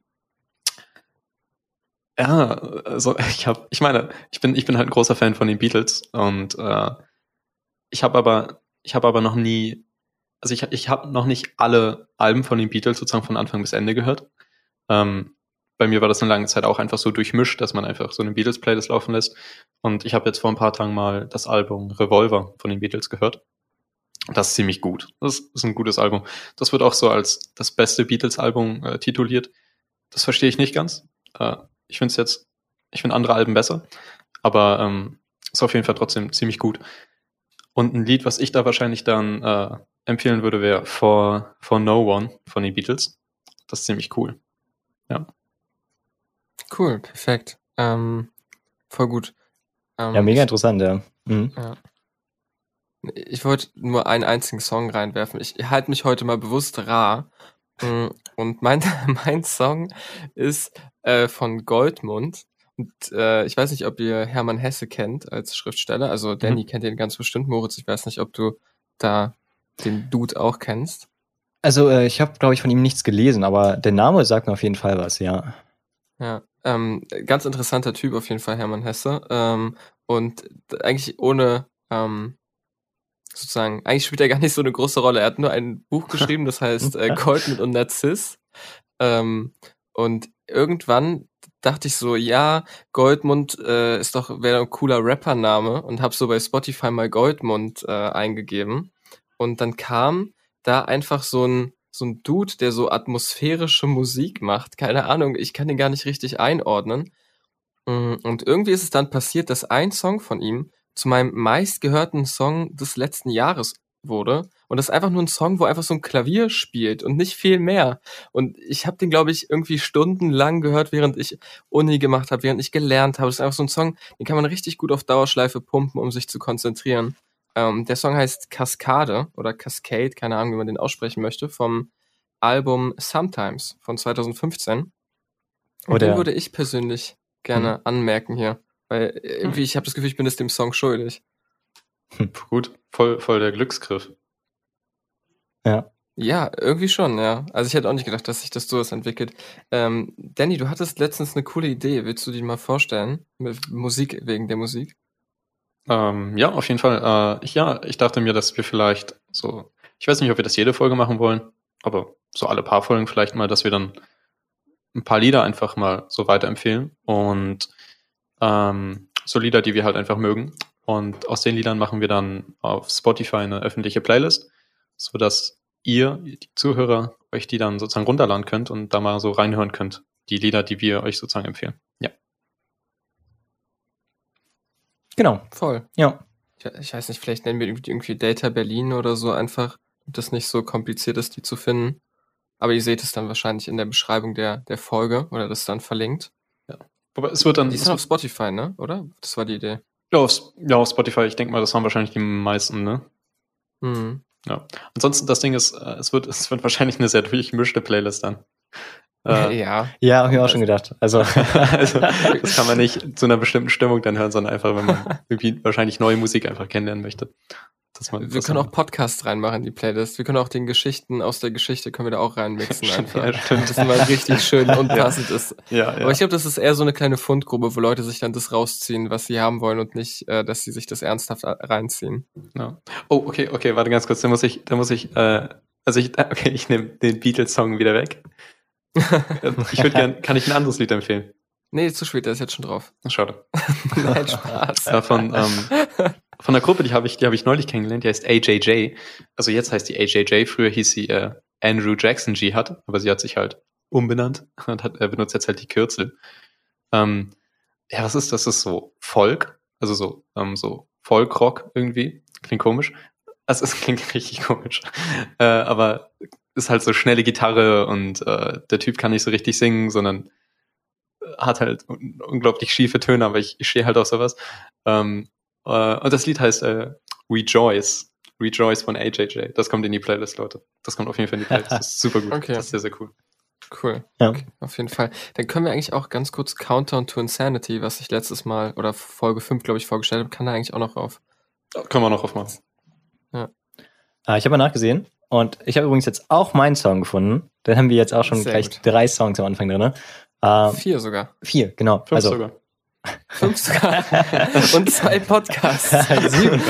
ja, also ich habe, ich meine, ich bin, ich bin halt ein großer Fan von den Beatles und äh, ich habe aber, ich habe aber noch nie, also ich, ich habe noch nicht alle Alben von den Beatles sozusagen von Anfang bis Ende gehört. Ähm, bei mir war das eine lange Zeit auch einfach so durchmischt, dass man einfach so eine Beatles-Playlist laufen lässt. Und ich habe jetzt vor ein paar Tagen mal das Album Revolver von den Beatles gehört. Das ist ziemlich gut. Das ist ein gutes Album. Das wird auch so als das beste Beatles-Album äh, tituliert. Das verstehe ich nicht ganz. Äh, ich finde es jetzt, ich finde andere Alben besser, aber ähm, ist auf jeden Fall trotzdem ziemlich gut. Und ein Lied, was ich da wahrscheinlich dann äh, empfehlen würde, wäre For, For No One von den Beatles. Das ist ziemlich cool. Ja. Cool, perfekt. Ähm, voll gut. Ähm, ja, mega interessant, ja. Mhm. ja. Ich wollte nur einen einzigen Song reinwerfen. Ich halte mich heute mal bewusst rar. Mm, und mein, mein Song ist äh, von Goldmund. Und äh, ich weiß nicht, ob ihr Hermann Hesse kennt als Schriftsteller. Also mhm. Danny mhm. kennt ihn ganz bestimmt. Moritz, ich weiß nicht, ob du da den Dude auch kennst. Also äh, ich habe, glaube ich, von ihm nichts gelesen, aber der Name sagt mir auf jeden Fall was, ja. Ja, ähm, ganz interessanter Typ auf jeden Fall, Hermann Hesse. Ähm, und eigentlich ohne ähm, sozusagen, eigentlich spielt er gar nicht so eine große Rolle. Er hat nur ein Buch geschrieben, das heißt äh, Goldmund und Narziss. Ähm, und irgendwann dachte ich so, ja, Goldmund äh, ist doch wäre ein cooler Rappername und habe so bei Spotify mal Goldmund äh, eingegeben und dann kam da einfach so ein so ein Dude, der so atmosphärische Musik macht. Keine Ahnung, ich kann den gar nicht richtig einordnen. Mm, und irgendwie ist es dann passiert, dass ein Song von ihm zu meinem meistgehörten Song des letzten Jahres wurde. Und das ist einfach nur ein Song, wo einfach so ein Klavier spielt und nicht viel mehr. Und ich habe den, glaube ich, irgendwie stundenlang gehört, während ich Uni gemacht habe, während ich gelernt habe. Das ist einfach so ein Song, den kann man richtig gut auf Dauerschleife pumpen, um sich zu konzentrieren. Ähm, der Song heißt Cascade oder Cascade, keine Ahnung, wie man den aussprechen möchte, vom Album Sometimes von 2015. Und oder den würde ich persönlich gerne hm. anmerken hier. Weil irgendwie, ich habe das Gefühl, ich bin es dem Song schuldig. Gut, voll, voll der Glücksgriff. Ja. Ja, irgendwie schon, ja. Also ich hätte auch nicht gedacht, dass sich das sowas entwickelt. Ähm, Danny, du hattest letztens eine coole Idee. Willst du die mal vorstellen? Mit Musik, wegen der Musik? Ähm, ja, auf jeden Fall. Äh, ich, ja, ich dachte mir, dass wir vielleicht so, ich weiß nicht, ob wir das jede Folge machen wollen, aber so alle paar Folgen vielleicht mal, dass wir dann ein paar Lieder einfach mal so weiterempfehlen und ähm, so Lieder, die wir halt einfach mögen. Und aus den Liedern machen wir dann auf Spotify eine öffentliche Playlist, so dass ihr, die Zuhörer, euch die dann sozusagen runterladen könnt und da mal so reinhören könnt. Die Lieder, die wir euch sozusagen empfehlen. Ja. Genau. Voll. Ja. Ich, ich weiß nicht, vielleicht nennen wir irgendwie, irgendwie Data Berlin oder so einfach, damit das nicht so kompliziert ist, die zu finden. Aber ihr seht es dann wahrscheinlich in der Beschreibung der, der Folge oder das ist dann verlinkt. Aber es wird dann. Die ist auf Spotify, ne? Oder? Das war die Idee. ja, auf, ja, auf Spotify, ich denke mal, das haben wahrscheinlich die meisten, ne? Mhm. Ansonsten, das Ding ist, äh, es wird, es wird wahrscheinlich eine sehr durchmischte Playlist dann. Äh, ja. Ja, habe ich mir auch schon gedacht. Also, also, das kann man nicht zu einer bestimmten Stimmung dann hören, sondern einfach, wenn man irgendwie wahrscheinlich neue Musik einfach kennenlernen möchte. Wir können auch Podcasts reinmachen in die Playlist. Wir können auch den Geschichten aus der Geschichte können wir da auch reinmixen einfach. Ja, stimmt. Das mal richtig schön und passend ist. Ja, ja. Aber ich glaube, das ist eher so eine kleine Fundgrube, wo Leute sich dann das rausziehen, was sie haben wollen und nicht, äh, dass sie sich das ernsthaft a- reinziehen. Ja. Oh, okay, okay, warte ganz kurz. Da muss ich, da muss ich, äh, also ich, okay, ich nehme den Beatles-Song wieder weg. ich würde gern, kann ich ein anderes Lied empfehlen? Nee, zu spät, der ist jetzt schon drauf. Schade. Nein, Spaß. Äh, von, ähm, von der Gruppe, die habe ich, die habe ich neulich kennengelernt, die heißt AJJ. Also jetzt heißt die AJJ, früher hieß sie äh, Andrew Jackson Jihad, aber sie hat sich halt umbenannt und hat, äh, benutzt jetzt halt die Kürzel. Ähm, ja, was ist das? Das ist so Folk, also so, ähm, so Folkrock irgendwie. Klingt komisch. Also es klingt richtig komisch. Äh, aber ist halt so schnelle Gitarre und äh, der Typ kann nicht so richtig singen, sondern hat halt un unglaublich schiefe Töne, aber ich, ich stehe halt auf sowas. Ähm, äh, und das Lied heißt äh, Rejoice. Rejoice von AJJ. Das kommt in die Playlist, Leute. Das kommt auf jeden Fall in die Playlist. Das ist super gut. Okay. Das ist sehr, sehr cool. Cool. Ja. Okay, auf jeden Fall. Dann können wir eigentlich auch ganz kurz Countdown to Insanity, was ich letztes Mal oder Folge 5, glaube ich, vorgestellt habe, kann da eigentlich auch noch rauf. Können wir noch aufmachen. äh, ich habe mal nachgesehen und ich habe übrigens jetzt auch meinen Song gefunden. Den haben wir jetzt auch schon Sehr gleich gut. drei Songs am Anfang drin. Äh, Vier sogar. vier, genau. Fünf also, sogar. Fünf sogar. Und zwei Podcasts. Sieben.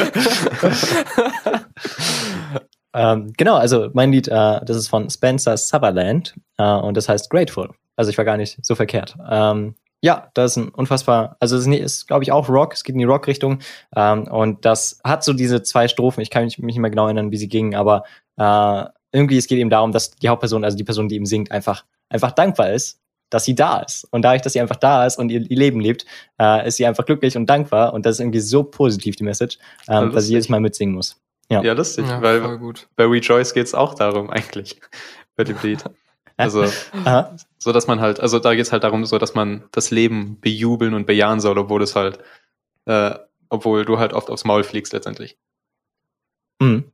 ähm, genau, also mein Lied, äh, das ist von Spencer Sutherland äh, und das heißt Grateful. Also ich war gar nicht so verkehrt. Ähm, ja, das ist ein unfassbar, also es ist, ist glaube ich auch Rock, es geht in die Rock-Richtung ähm, und das hat so diese zwei Strophen, ich kann mich, mich nicht mehr genau erinnern, wie sie gingen, aber äh, irgendwie es geht eben darum, dass die Hauptperson, also die Person, die ihm singt, einfach, einfach dankbar ist, dass sie da ist. Und dadurch, dass sie einfach da ist und ihr, ihr Leben lebt, äh, ist sie einfach glücklich und dankbar und das ist irgendwie so positiv, die Message, Ja, ähm, dass sie jedes Mal mitsingen muss. Ja. Ja, lustig, Ja, weil gut. bei Rejoice geht es auch darum, eigentlich, bei dem Lied. Also, so dass man halt, also da geht es halt darum, so dass man das Leben bejubeln und bejahen soll, obwohl es halt, äh, obwohl du halt oft aufs Maul fliegst letztendlich. Mhm.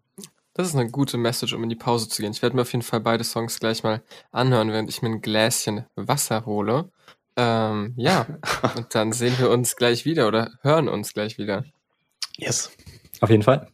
Das ist eine gute Message, um in die Pause zu gehen. Ich werde mir auf jeden Fall beide Songs gleich mal anhören, während ich mir ein Gläschen Wasser hole. Ähm, ja, und dann sehen wir uns gleich wieder oder hören uns gleich wieder. Yes. Auf jeden Fall.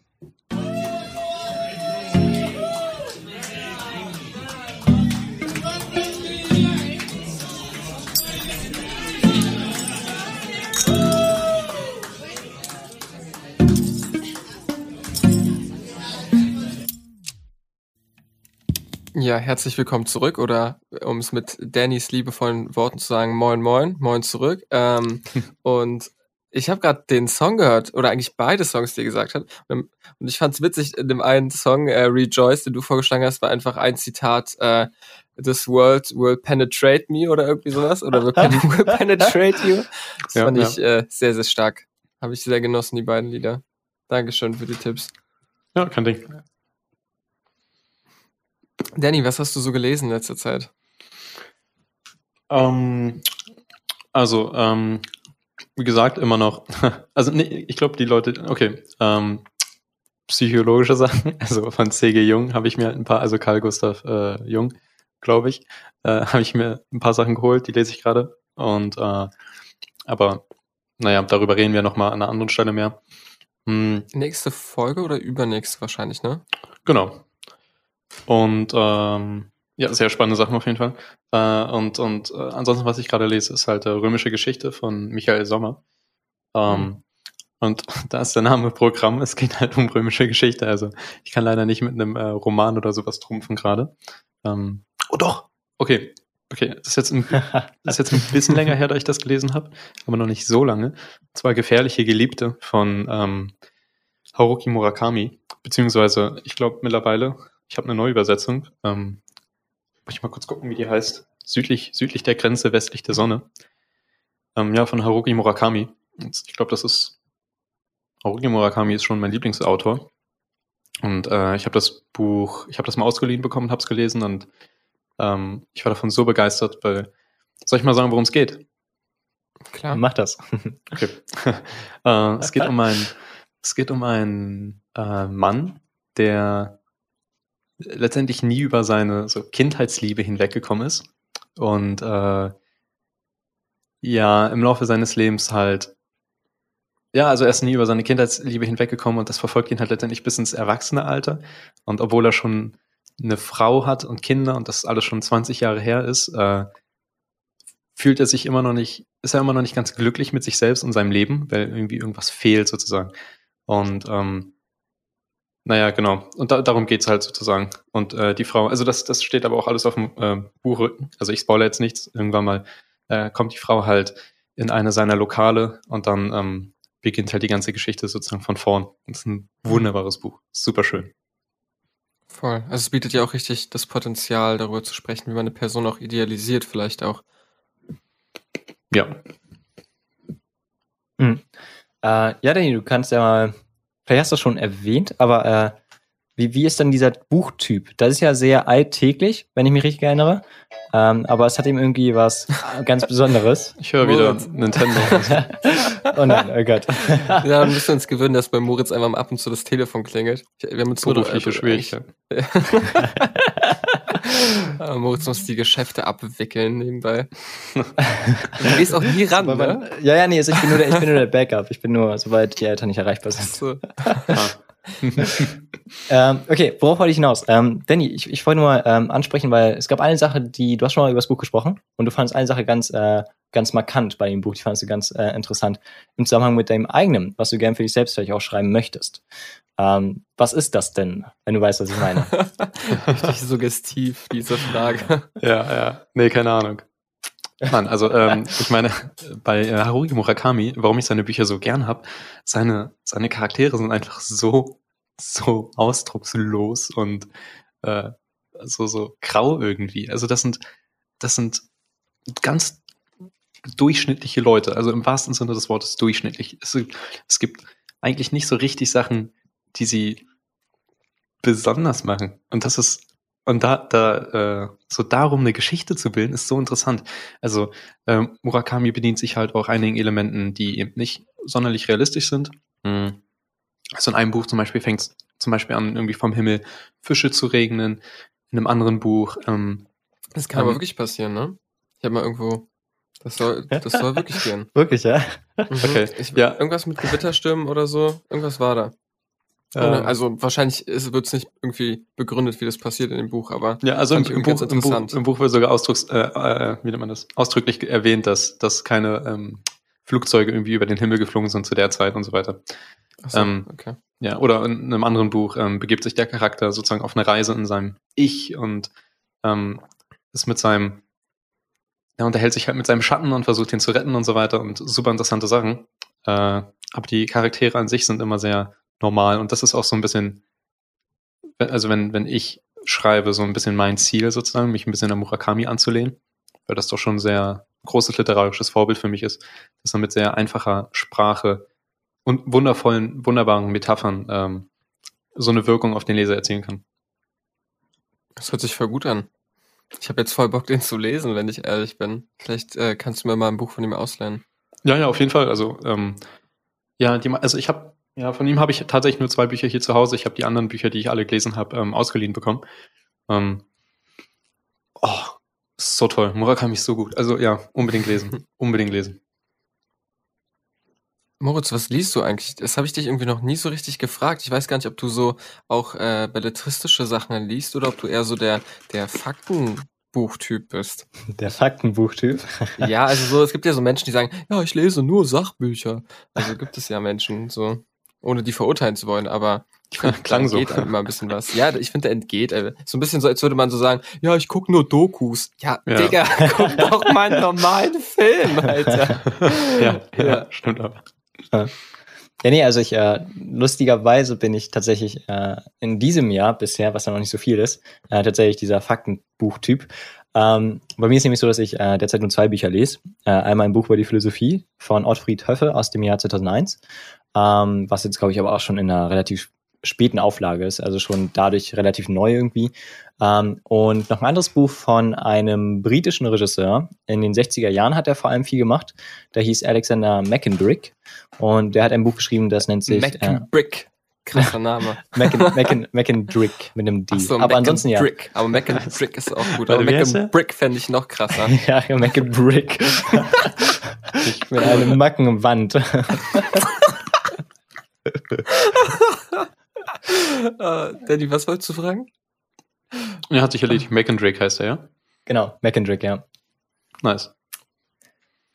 Ja, herzlich willkommen zurück oder um es mit Dannys liebevollen Worten zu sagen, moin moin, moin zurück. Ähm, und ich habe gerade den Song gehört, oder eigentlich beide Songs, die er gesagt hat. Und und ich fand's witzig, in dem einen Song, äh, Rejoice, den du vorgeschlagen hast, war einfach ein Zitat, äh, This world will penetrate me oder irgendwie sowas. Oder will, pen will penetrate you. Das Ja, fand ja. ich äh, sehr, sehr stark. Habe ich sehr genossen, die beiden Lieder. Dankeschön für die Tipps. Ja, kein Ding. Danny, was hast du so gelesen in letzter Zeit? Ähm, also, ähm, wie gesagt, immer noch, also nee, ich glaube, die Leute, okay, ähm, psychologische Sachen, also von C.G. Jung habe ich mir ein paar, also Carl Gustav äh, Jung, glaube ich, äh, habe ich mir ein paar Sachen geholt, die lese ich gerade. Und äh, aber naja, darüber reden wir nochmal an einer anderen Stelle mehr. Hm, Nächste Folge oder übernächste wahrscheinlich, ne? Genau. Und ähm, ja, sehr spannende Sachen auf jeden Fall. Äh, und und äh, ansonsten, was ich gerade lese, ist halt äh, Römische Geschichte von Michael Sommer. Ähm, Mhm. Und da ist der Name Programm. Es geht halt um römische Geschichte. Also ich kann leider nicht mit einem äh, Roman oder sowas trumpfen gerade. Ähm, oh doch. Okay. Okay, das ist jetzt ein, das ist jetzt ein bisschen länger her, da ich das gelesen habe, aber noch nicht so lange. Und zwar Gefährliche Geliebte von ähm, Haruki Murakami, beziehungsweise ich glaube mittlerweile ich habe eine neue Übersetzung. Ähm, muss ich mal kurz gucken, wie die heißt. Südlich, südlich der Grenze, westlich der Sonne. Ähm, ja, von Haruki Murakami. Und ich glaube, das ist Haruki Murakami ist schon mein Lieblingsautor. Und äh, ich habe das Buch, ich habe das mal ausgeliehen bekommen, habe es gelesen und ähm, ich war davon so begeistert, weil soll ich mal sagen, worum es geht? Klar. Mach das. Okay. äh, es geht um einen, es geht um einen äh, Mann, der letztendlich nie über seine so Kindheitsliebe hinweggekommen ist und äh, ja im Laufe seines Lebens halt ja, also er ist nie über seine Kindheitsliebe hinweggekommen und das verfolgt ihn halt letztendlich bis ins Erwachsenealter. Und obwohl er schon eine Frau hat und Kinder und das alles schon 20 Jahre her ist, äh, fühlt er sich immer noch nicht, ist er immer noch nicht ganz glücklich mit sich selbst und seinem Leben, weil irgendwie irgendwas fehlt sozusagen. Und ähm, naja, genau. Und da, darum geht's halt sozusagen. Und äh, die Frau, also das, das steht aber auch alles auf dem äh, Buchrücken. Also ich spoilere jetzt nichts. Irgendwann mal äh, kommt die Frau halt in eine seiner Lokale und dann ähm, beginnt halt die ganze Geschichte sozusagen von vorn. Das ist ein wunderbares Buch. Super schön. Voll. Also es bietet ja auch richtig das Potenzial, darüber zu sprechen, wie man eine Person auch idealisiert, vielleicht auch. Ja. Mhm. Äh, ja, Danny, du kannst ja mal, vielleicht hast du das schon erwähnt, aber äh, wie, wie ist denn dieser Buchtyp? Das ist ja sehr alltäglich, wenn ich mich richtig erinnere. Ähm, aber es hat ihm irgendwie was ganz Besonderes. Ich höre wieder Nintendo. oh nein, oh Gott. ja, dann müssen wir uns gewöhnen, dass bei Moritz einfach ab und zu das Telefon klingelt. Wir haben uns Berufliche Schwierigkeiten. Moritz muss die Geschäfte abwickeln nebenbei. du gehst auch nie ran, ne? Ja, ja, nee, also ich bin nur der, ich bin nur der Backup. Ich bin nur, sobald die Eltern nicht erreichbar sind. So. ähm, okay, worauf wollte ich hinaus? Ähm, Danny, ich, ich wollte nur ähm, ansprechen, weil es gab eine Sache, die, du hast schon mal über das Buch gesprochen und du fandest eine Sache ganz, äh, ganz markant bei dem Buch, die fandest du ganz äh, interessant im Zusammenhang mit deinem eigenen, was du gern für dich selbst vielleicht auch schreiben möchtest. Ähm, was ist das denn, wenn du weißt, was ich meine? Richtig suggestiv, diese Frage. Ja, ja. Nee, keine Ahnung. Mann, also ähm, ich meine, bei äh, Haruki Murakami, warum ich seine Bücher so gern habe, seine, seine Charaktere sind einfach so, so ausdruckslos und äh, so, so grau irgendwie. Also das sind, das sind ganz durchschnittliche Leute, also im wahrsten Sinne des Wortes durchschnittlich. Es, es gibt eigentlich nicht so richtig Sachen, die sie besonders machen. Und das ist und da, da äh, so darum eine Geschichte zu bilden, ist so interessant. Also ähm, Murakami bedient sich halt auch einigen Elementen, die eben nicht sonderlich realistisch sind. Mhm. Also in einem Buch zum Beispiel fängt es zum Beispiel an, irgendwie vom Himmel Fische zu regnen. In einem anderen Buch. Ähm, das kann ähm, aber wirklich passieren, ne? Ich habe mal irgendwo. Das soll, das soll wirklich gehen. Wirklich, ja? Mhm. Okay. Ich, ja. Irgendwas mit Gewitterstürmen oder so. Irgendwas war da. Ähm, also wahrscheinlich wird es nicht irgendwie begründet, wie das passiert in dem Buch, aber ja, also im, im, Buch, im, Buch, im Buch wird sogar ausdrucks, äh, äh, wie nennt man das, ausdrücklich erwähnt, dass, dass keine ähm, Flugzeuge irgendwie über den Himmel geflogen sind zu der Zeit und so weiter. So, ähm, okay. Ja, oder in einem anderen Buch ähm, begibt sich der Charakter sozusagen auf eine Reise in seinem Ich und ähm, ist mit seinem, er unterhält sich halt mit seinem Schatten und versucht ihn zu retten und so weiter und super interessante Sachen. Äh, aber die Charaktere an sich sind immer sehr normal. Und das ist auch so ein bisschen, also wenn, wenn ich schreibe, so ein bisschen mein Ziel sozusagen, mich ein bisschen an Murakami anzulehnen, weil das doch schon ein sehr großes literarisches Vorbild für mich ist, dass man mit sehr einfacher Sprache und wundervollen, wunderbaren Metaphern ähm, so eine Wirkung auf den Leser erzielen kann. Das hört sich voll gut an. Ich habe jetzt voll Bock, den zu lesen, wenn ich ehrlich bin. Vielleicht äh, kannst du mir mal ein Buch von ihm ausleihen. Ja, ja, auf jeden Fall. Also, ähm, ja, die, also ich habe ja, von ihm habe ich tatsächlich nur zwei Bücher hier zu Hause. Ich habe die anderen Bücher, die ich alle gelesen habe, ähm, ausgeliehen bekommen. Ähm, oh, so toll. Murakami ist so gut. Also ja, unbedingt lesen. unbedingt lesen. Moritz, was liest du eigentlich? Das habe ich dich irgendwie noch nie so richtig gefragt. Ich weiß gar nicht, ob du so auch äh, belletristische Sachen liest oder ob du eher so der, der Faktenbuchtyp bist. Der Faktenbuchtyp? ja, also so, es gibt ja so Menschen, die sagen, ja, ich lese nur Sachbücher. Also gibt es ja Menschen so ohne die verurteilen zu wollen, aber finde, klang so. entgeht immer ein bisschen was. Ja, ich finde, der entgeht. Äh, so ein bisschen so, als würde man so sagen, ja, ich gucke nur Dokus. Ja, ja. Digga, guck doch mal einen normalen Film, Alter. ja, ja, ja, stimmt aber. Ja, nee, also ich, äh, lustigerweise bin ich tatsächlich äh, in diesem Jahr bisher, was ja noch nicht so viel ist, äh, tatsächlich dieser Faktenbuchtyp. Ähm, bei mir ist nämlich so, dass ich äh, derzeit nur zwei Bücher lese. Äh, einmal ein Buch über die Philosophie von Ottfried Höffe aus dem Jahr 2001, ähm, was jetzt, glaube ich, aber auch schon in einer relativ späten Auflage ist, also schon dadurch relativ neu irgendwie. Ähm, und noch ein anderes Buch von einem britischen Regisseur. In den 60er Jahren hat er vor allem viel gemacht. Der hieß Alexander McKendrick. Und der hat ein Buch geschrieben, das nennt sich... McKendrick. Äh, Krasser Name. McKendrick mit einem D. Ach so, aber ansonsten ja. Aber McKendrick ist auch gut. Aber McKendrick fände ich noch krasser. ja, McKendrick. mit einem Mackenwand. uh, Danny, was wolltest du fragen? Er hat sich erledigt. Drake heißt er, ja? Genau, Drake, ja. Nice.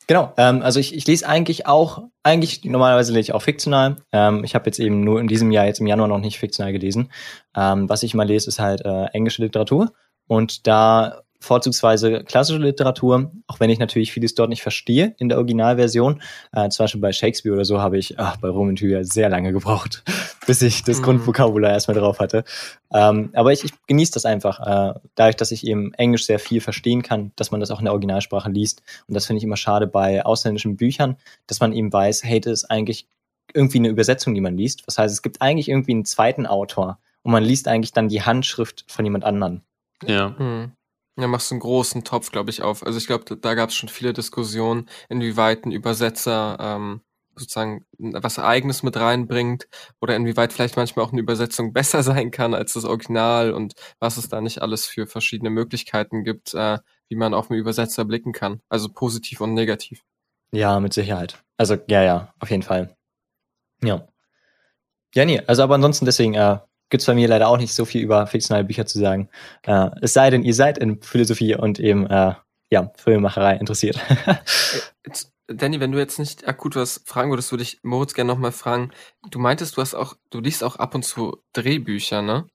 Genau, ähm, also ich, ich lese eigentlich auch, eigentlich normalerweise lese ich auch fiktional. Ähm, ich habe jetzt eben nur in diesem Jahr, jetzt im Januar noch nicht fiktional gelesen. Ähm, was ich mal lese, ist halt äh, englische Literatur. Und da vorzugsweise klassische Literatur, auch wenn ich natürlich vieles dort nicht verstehe in der Originalversion. Äh, zum Beispiel bei Shakespeare oder so habe ich ach, bei Roman Thyia sehr lange gebraucht, bis ich das mhm. Grundvokabular erstmal drauf hatte. Ähm, aber ich, ich genieße das einfach, äh, dadurch, dass ich eben Englisch sehr viel verstehen kann, dass man das auch in der Originalsprache liest. Und das finde ich immer schade bei ausländischen Büchern, dass man eben weiß, hey, das ist eigentlich irgendwie eine Übersetzung, die man liest. Das heißt, es gibt eigentlich irgendwie einen zweiten Autor und man liest eigentlich dann die Handschrift von jemand anderen. Ja. Mhm. Ja, machst du einen großen Topf, glaube ich, auf. Also ich glaube, da, gab es schon viele Diskussionen, inwieweit ein Übersetzer ähm, sozusagen was Eigenes mit reinbringt oder inwieweit vielleicht manchmal auch eine Übersetzung besser sein kann als das Original und was es da nicht alles für verschiedene Möglichkeiten gibt, äh, wie man auf einen Übersetzer blicken kann. Also positiv und negativ. Ja, mit Sicherheit. Also ja, ja, auf jeden Fall. Ja. Ja, nee, also aber ansonsten deswegen, äh, gibt es bei mir leider auch nicht so viel über fiktionale Bücher zu sagen. Äh, es sei denn, ihr seid in Philosophie und eben äh, ja, Filmemacherei interessiert. Jetzt, Danny, wenn du jetzt nicht akut was fragen würdest, würde ich Moritz gerne nochmal fragen. Du meintest, du hast auch, du liest auch ab und zu Drehbücher, ne?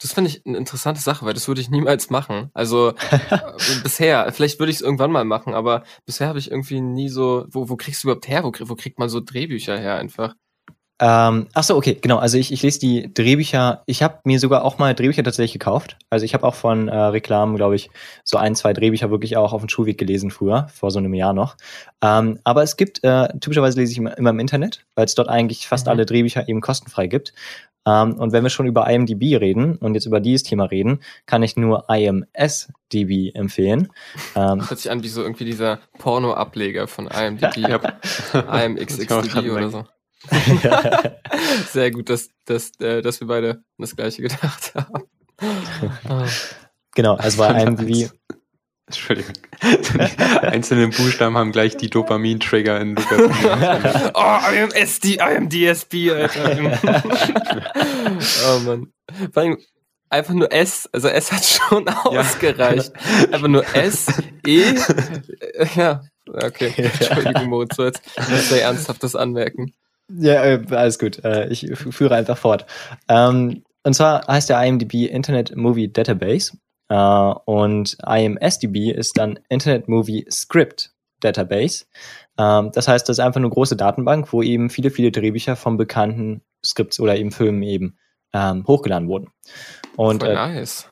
Das finde ich eine interessante Sache, weil das würde ich niemals machen. Also äh, bisher, vielleicht würde ich es irgendwann mal machen, aber bisher habe ich irgendwie nie so, wo, wo kriegst du überhaupt her? Wo, wo kriegt man so Drehbücher her einfach? Ähm, ach so, okay, genau. Also ich, ich lese die Drehbücher. Ich habe mir sogar auch mal Drehbücher tatsächlich gekauft. Also ich habe auch von äh, Reklamen, glaube ich, so ein, zwei Drehbücher wirklich auch auf dem Schulweg gelesen früher, vor so einem Jahr noch. Ähm, aber es gibt, äh, typischerweise lese ich immer, immer im Internet, weil es dort eigentlich fast mhm. alle Drehbücher eben kostenfrei gibt. Ähm, und wenn wir schon über IMDb reden und jetzt über dieses Thema reden, kann ich nur IMSDB empfehlen. Ähm, das hört sich an wie so irgendwie dieser Porno-Ableger von IMDb. IMXXDB oder so. Sehr gut, dass, dass, äh, dass wir beide das gleiche gedacht haben. Genau, also bei IMDb. Entschuldigung. Die einzelnen Buchstaben haben gleich die Dopamin-Trigger in Lukas. oh, I am SD, I am DSP, Alter. oh Mann. Vor allem einfach nur S, also S hat schon ausgereicht. Einfach nur S, E, äh, ja, okay. Entschuldigung, Moritz, so jetzt sehr ernsthaftes Anmerken. Ja, äh, alles gut. Äh, ich führe einfach fort. Ähm, und zwar heißt der IMDb Internet Movie Database äh, und IMSDB ist dann Internet Movie Script Database. Ähm, das heißt, das ist einfach eine große Datenbank, wo eben viele, viele Drehbücher von bekannten Skripts oder eben Filmen eben ähm, hochgeladen wurden. Und, nice.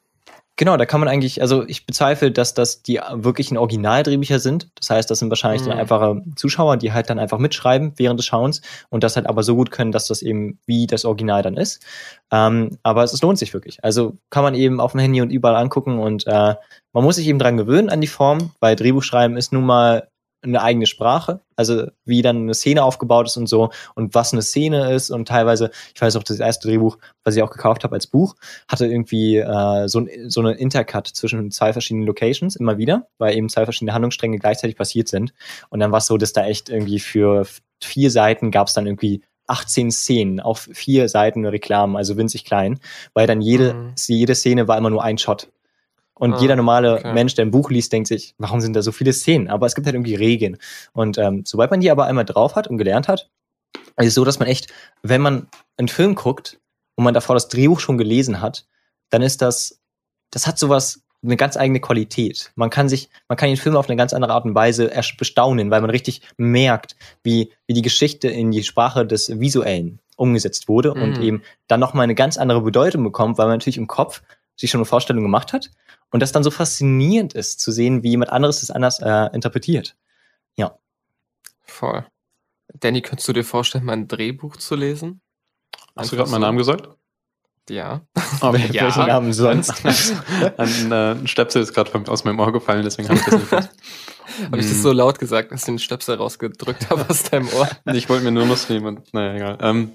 Genau, da kann man eigentlich, also ich bezweifle, dass das die wirklichen Originaldrehbücher sind. Das heißt, das sind wahrscheinlich mhm. dann einfache Zuschauer, die halt dann einfach mitschreiben während des Schauens und das halt aber so gut können, dass das eben wie das Original dann ist. Ähm, aber es, es, lohnt sich wirklich. Also kann man eben auf dem Handy und überall angucken und äh, man muss sich eben dran gewöhnen an die Form, weil Drehbuchschreiben ist nun mal eine eigene Sprache, also wie dann eine Szene aufgebaut ist und so und was eine Szene ist und teilweise, ich weiß auch, das erste Drehbuch, was ich auch gekauft habe als Buch, hatte irgendwie äh, so, so eine Intercut zwischen zwei verschiedenen Locations immer wieder, weil eben zwei verschiedene Handlungsstränge gleichzeitig passiert sind und dann war es so, dass da echt irgendwie für vier Seiten gab es dann irgendwie 18 Szenen auf vier Seiten Reklamen, also winzig klein, weil dann jede, mhm. jede Szene war immer nur ein Shot. Und ah, jeder normale okay. Mensch, der ein Buch liest, denkt sich, warum sind da so viele Szenen? Aber es gibt halt irgendwie Regeln. Und ähm, sobald man die aber einmal drauf hat und gelernt hat, ist es so, dass man echt, wenn man einen Film guckt und man davor das Drehbuch schon gelesen hat, dann ist das, das hat sowas eine ganz eigene Qualität. Man kann sich, man kann den Film auf eine ganz andere Art und Weise erst bestaunen, weil man richtig merkt, wie, wie die Geschichte in die Sprache des Visuellen umgesetzt wurde und Mhm. eben dann nochmal eine ganz andere Bedeutung bekommt, weil man natürlich im Kopf sich schon eine Vorstellung gemacht hat und das dann so faszinierend ist zu sehen, wie jemand anderes das anders äh, interpretiert. Voll. Danny, könntest du dir vorstellen, mal ein Drehbuch zu lesen? Hast du gerade meinen? Namen gesagt? Ja. Aber Ja. Welchen Namen sonst? Ein, äh, ein Stöpsel ist gerade aus meinem Ohr gefallen, deswegen habe ich das nicht gewusst. Habe ich das so laut gesagt, dass ich den Stöpsel rausgedrückt habe aus deinem Ohr? Ich wollte mir nur Lust nehmen und naja, egal. Ähm,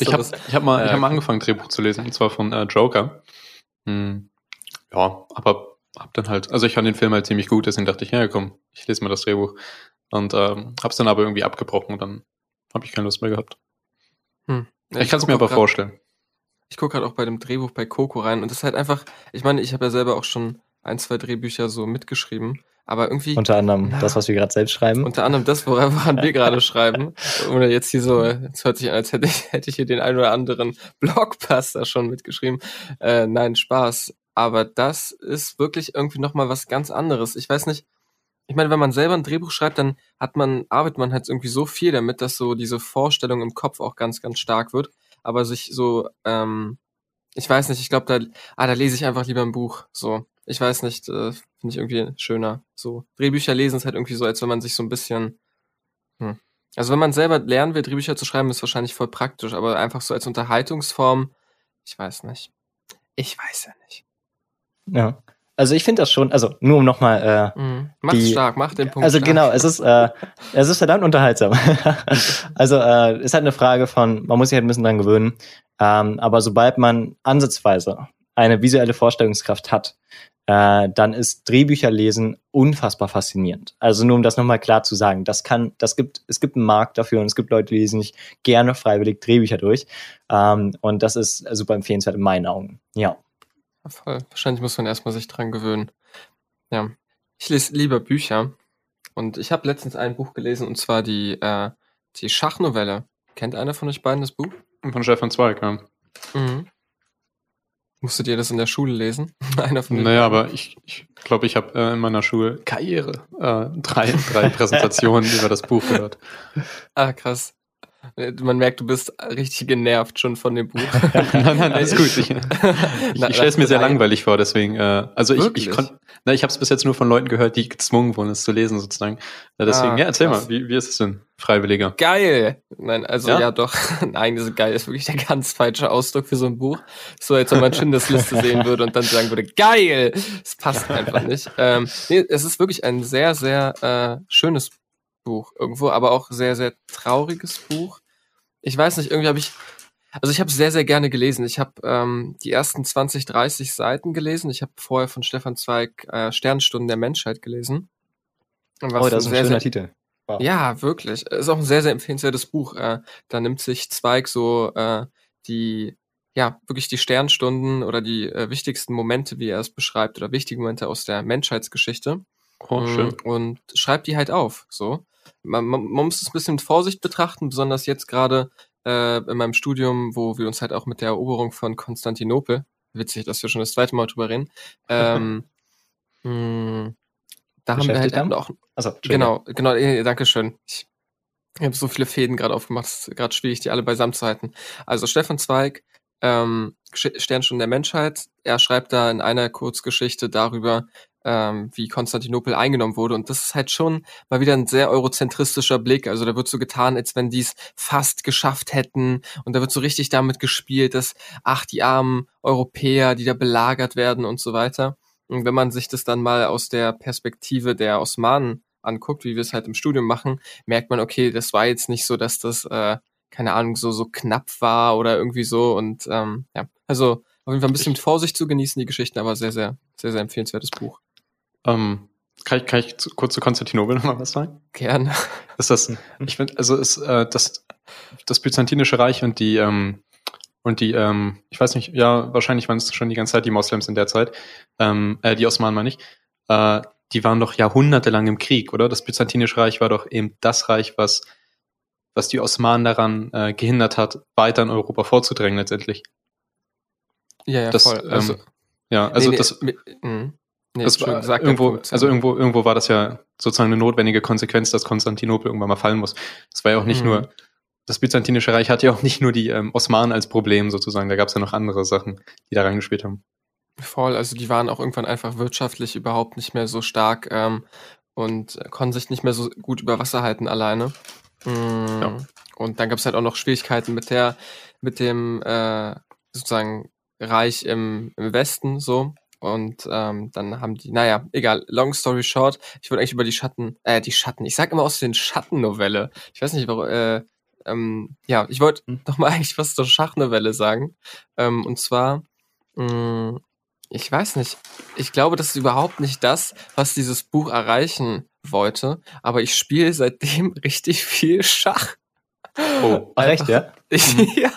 ich habe ich hab mal, ich Äh, hab mal angefangen, Drehbuch zu lesen, und zwar von äh, Joker. Hm, ja, aber hab dann halt, also ich fand den Film halt ziemlich gut, deswegen dachte ich, ja komm, ich lese mal das Drehbuch. Und ähm, hab's dann aber irgendwie abgebrochen und dann habe ich keine Lust mehr gehabt. Ich, kann es mir aber grad- vorstellen. Ich gucke gerade auch bei dem Drehbuch bei Coco rein und das ist halt einfach, ich meine, ich habe ja selber auch schon ein, zwei Drehbücher so mitgeschrieben, aber irgendwie Unter anderem Na. das, was wir gerade selbst schreiben. unter anderem das, woran wir gerade schreiben, oder jetzt hier so, es hört sich an, als hätte ich, hätte ich hier den ein oder anderen Blockbuster schon mitgeschrieben. Äh, nein, Spaß. Aber das ist wirklich irgendwie nochmal was ganz anderes. Ich weiß nicht, ich meine, wenn man selber ein Drehbuch schreibt, dann hat man, arbeitet man halt irgendwie so viel damit, dass so diese Vorstellung im Kopf auch ganz, ganz stark wird. Aber sich so, ähm, ich weiß nicht, ich glaube, da, ah, da lese ich einfach lieber ein Buch. So, ich weiß nicht, äh, finde ich irgendwie schöner. So, Drehbücher lesen ist halt irgendwie so, als wenn man sich so ein bisschen, hm. Also wenn man selber lernen will, Drehbücher zu schreiben, ist wahrscheinlich voll praktisch, aber einfach so als Unterhaltungsform, ich weiß nicht. Ich weiß ja nicht. Ja. Also ich finde das schon, also nur um nochmal äh, Mhm. Mach's Die- stark, mach den Punkt Also stark. genau, es ist, äh, es ist verdammt unterhaltsam. also äh, ist halt eine Frage von, man muss sich halt ein bisschen dran gewöhnen. Ähm, aber sobald man ansatzweise eine visuelle Vorstellungskraft hat, äh, dann ist Drehbücher lesen unfassbar faszinierend. Also nur um das nochmal klar zu sagen, das kann, das gibt, es gibt einen Markt dafür und es gibt Leute, die lesen nicht gerne freiwillig Drehbücher durch. Ähm, und das ist super empfehlenswert in meinen Augen. Ja. Ja, voll. Wahrscheinlich muss man erstmal sich dran gewöhnen. Ja. Ich lese lieber Bücher. Und ich habe letztens ein Buch gelesen, und zwar die, äh, die Schachnovelle. Kennt einer von euch beiden das Buch? Von Stefan Zweig, ja. Mhm. Musstet ihr das in der Schule lesen? einer von Naja, aber ich ich, glaube, ich habe äh, in meiner Schule Karriere äh, drei, drei Präsentationen über das Buch gehört. Ah, krass. Äh, Man merkt, du bist richtig genervt schon von dem Buch. nein, nein, alles gut. Ich, ich, ich stelle es mir sehr langweilig vor, deswegen. Äh, also ich, Wirklich? ich konnte, na, ich habe es bis jetzt nur von Leuten gehört, die gezwungen wurden, es zu lesen sozusagen. Ja, deswegen, Ah, ja, erzähl krass. mal, wie, wie ist es denn, Freiwilliger? Geil! Nein, also ja, Ja? doch. Nein, das ist geil. Das ist wirklich der ganz falsche Ausdruck für so ein Buch. So, als wenn man Schindlers Liste sehen würde und dann sagen würde, geil! Das passt einfach nicht. Ähm, nee, es ist wirklich ein sehr, sehr äh, schönes Buch irgendwo, aber auch sehr, sehr trauriges Buch. Ich weiß nicht, irgendwie habe ich, also ich habe sehr, sehr gerne gelesen. Ich habe ähm, die ersten 20, 30 Seiten gelesen. Ich habe vorher von Stefan Zweig äh, Sternstunden der Menschheit gelesen. Oh, das ist ein sehr, schöner sehr, Titel. Wow. ja, wirklich. Ist auch ein sehr, sehr empfehlenswertes Buch. Äh, da nimmt sich Zweig so äh, die, ja, wirklich die Sternstunden oder die äh, wichtigsten Momente, wie er es beschreibt, oder wichtige Momente aus der Menschheitsgeschichte Oh, schön. Mm, und schreibt die halt auf. So. Man, man, man muss es ein bisschen mit Vorsicht betrachten, besonders jetzt gerade äh, in meinem Studium, wo wir uns halt auch mit der Eroberung von Konstantinopel, witzig, dass wir schon das zweite Mal drüber reden, ähm, mh, da haben wir halt haben? auch Also. Genau, genau, äh, danke schön. Ich, ich habe so viele Fäden gerade aufgemacht, es ist gerade schwierig, die alle beisammen zu halten. Also Stefan Zweig, ähm, Gesch- Sternstunde der Menschheit, er schreibt da in einer Kurzgeschichte darüber, ähm, wie Konstantinopel eingenommen wurde. Und das ist halt schon mal wieder ein sehr eurozentristischer Blick. Also da wird so getan, als wenn die es fast geschafft hätten. Und da wird so richtig damit gespielt, dass, ach, die armen Europäer, die da belagert werden und so weiter. Und wenn man sich das dann mal aus der Perspektive der Osmanen anguckt, wie wir es halt im Studium machen, merkt man, okay, das war jetzt nicht so, dass das, äh, keine Ahnung, so, so knapp war oder irgendwie so. Und ähm, ja, also auf jeden Fall ein bisschen mit Vorsicht zu genießen, die Geschichten, aber sehr, sehr, sehr, sehr empfehlenswertes Buch. Ähm, kann ich, kann ich zu, kurz zu Konstantinopel nochmal was sagen? Gerne. Ist das, ich finde, also ist äh, das, das Byzantinische Reich und die, ähm, und die, ähm, ich weiß nicht, ja, wahrscheinlich waren es schon die ganze Zeit die Moslems in der Zeit, ähm, äh, die Osmanen meine ich, äh, die waren doch jahrhundertelang im Krieg, oder? Das Byzantinische Reich war doch eben das Reich, was, was die Osmanen daran äh, gehindert hat, weiter in Europa vorzudrängen letztendlich. Ja, ja, Das, voll. Also, ähm, Ja, also nee, das, nee, das, Entschuldigung, mi- mm. Nee, das war sag deinen irgendwo, Punkt. also irgendwo, irgendwo war das ja sozusagen eine notwendige Konsequenz, dass Konstantinopel irgendwann mal fallen muss. Das war ja auch nicht Mhm. nur, das Byzantinische Reich hatte ja auch nicht nur die ähm, Osmanen als Problem sozusagen, da gab es ja noch andere Sachen, die da reingespielt haben. Voll, also die waren auch irgendwann einfach wirtschaftlich überhaupt nicht mehr so stark ähm, und konnten sich nicht mehr so gut über Wasser halten alleine. Mm, Ja. Und dann gab es halt auch noch Schwierigkeiten mit der, mit dem äh, sozusagen Reich im, im Westen so. Und ähm, dann haben die, naja, egal, long story short, ich wollte eigentlich über die Schatten, äh, die Schatten, ich sag immer aus den Schattennovelle. Ich weiß nicht, warum, äh, ähm, ja, ich wollte Hm. noch mal eigentlich was zur Schachnovelle sagen. Ähm, und zwar, mh, ich weiß nicht. Ich glaube, das ist überhaupt nicht das, was dieses Buch erreichen wollte. Aber ich spiele seitdem richtig viel Schach. Oh, Ach, echt, ja? Ich, Mhm. ja.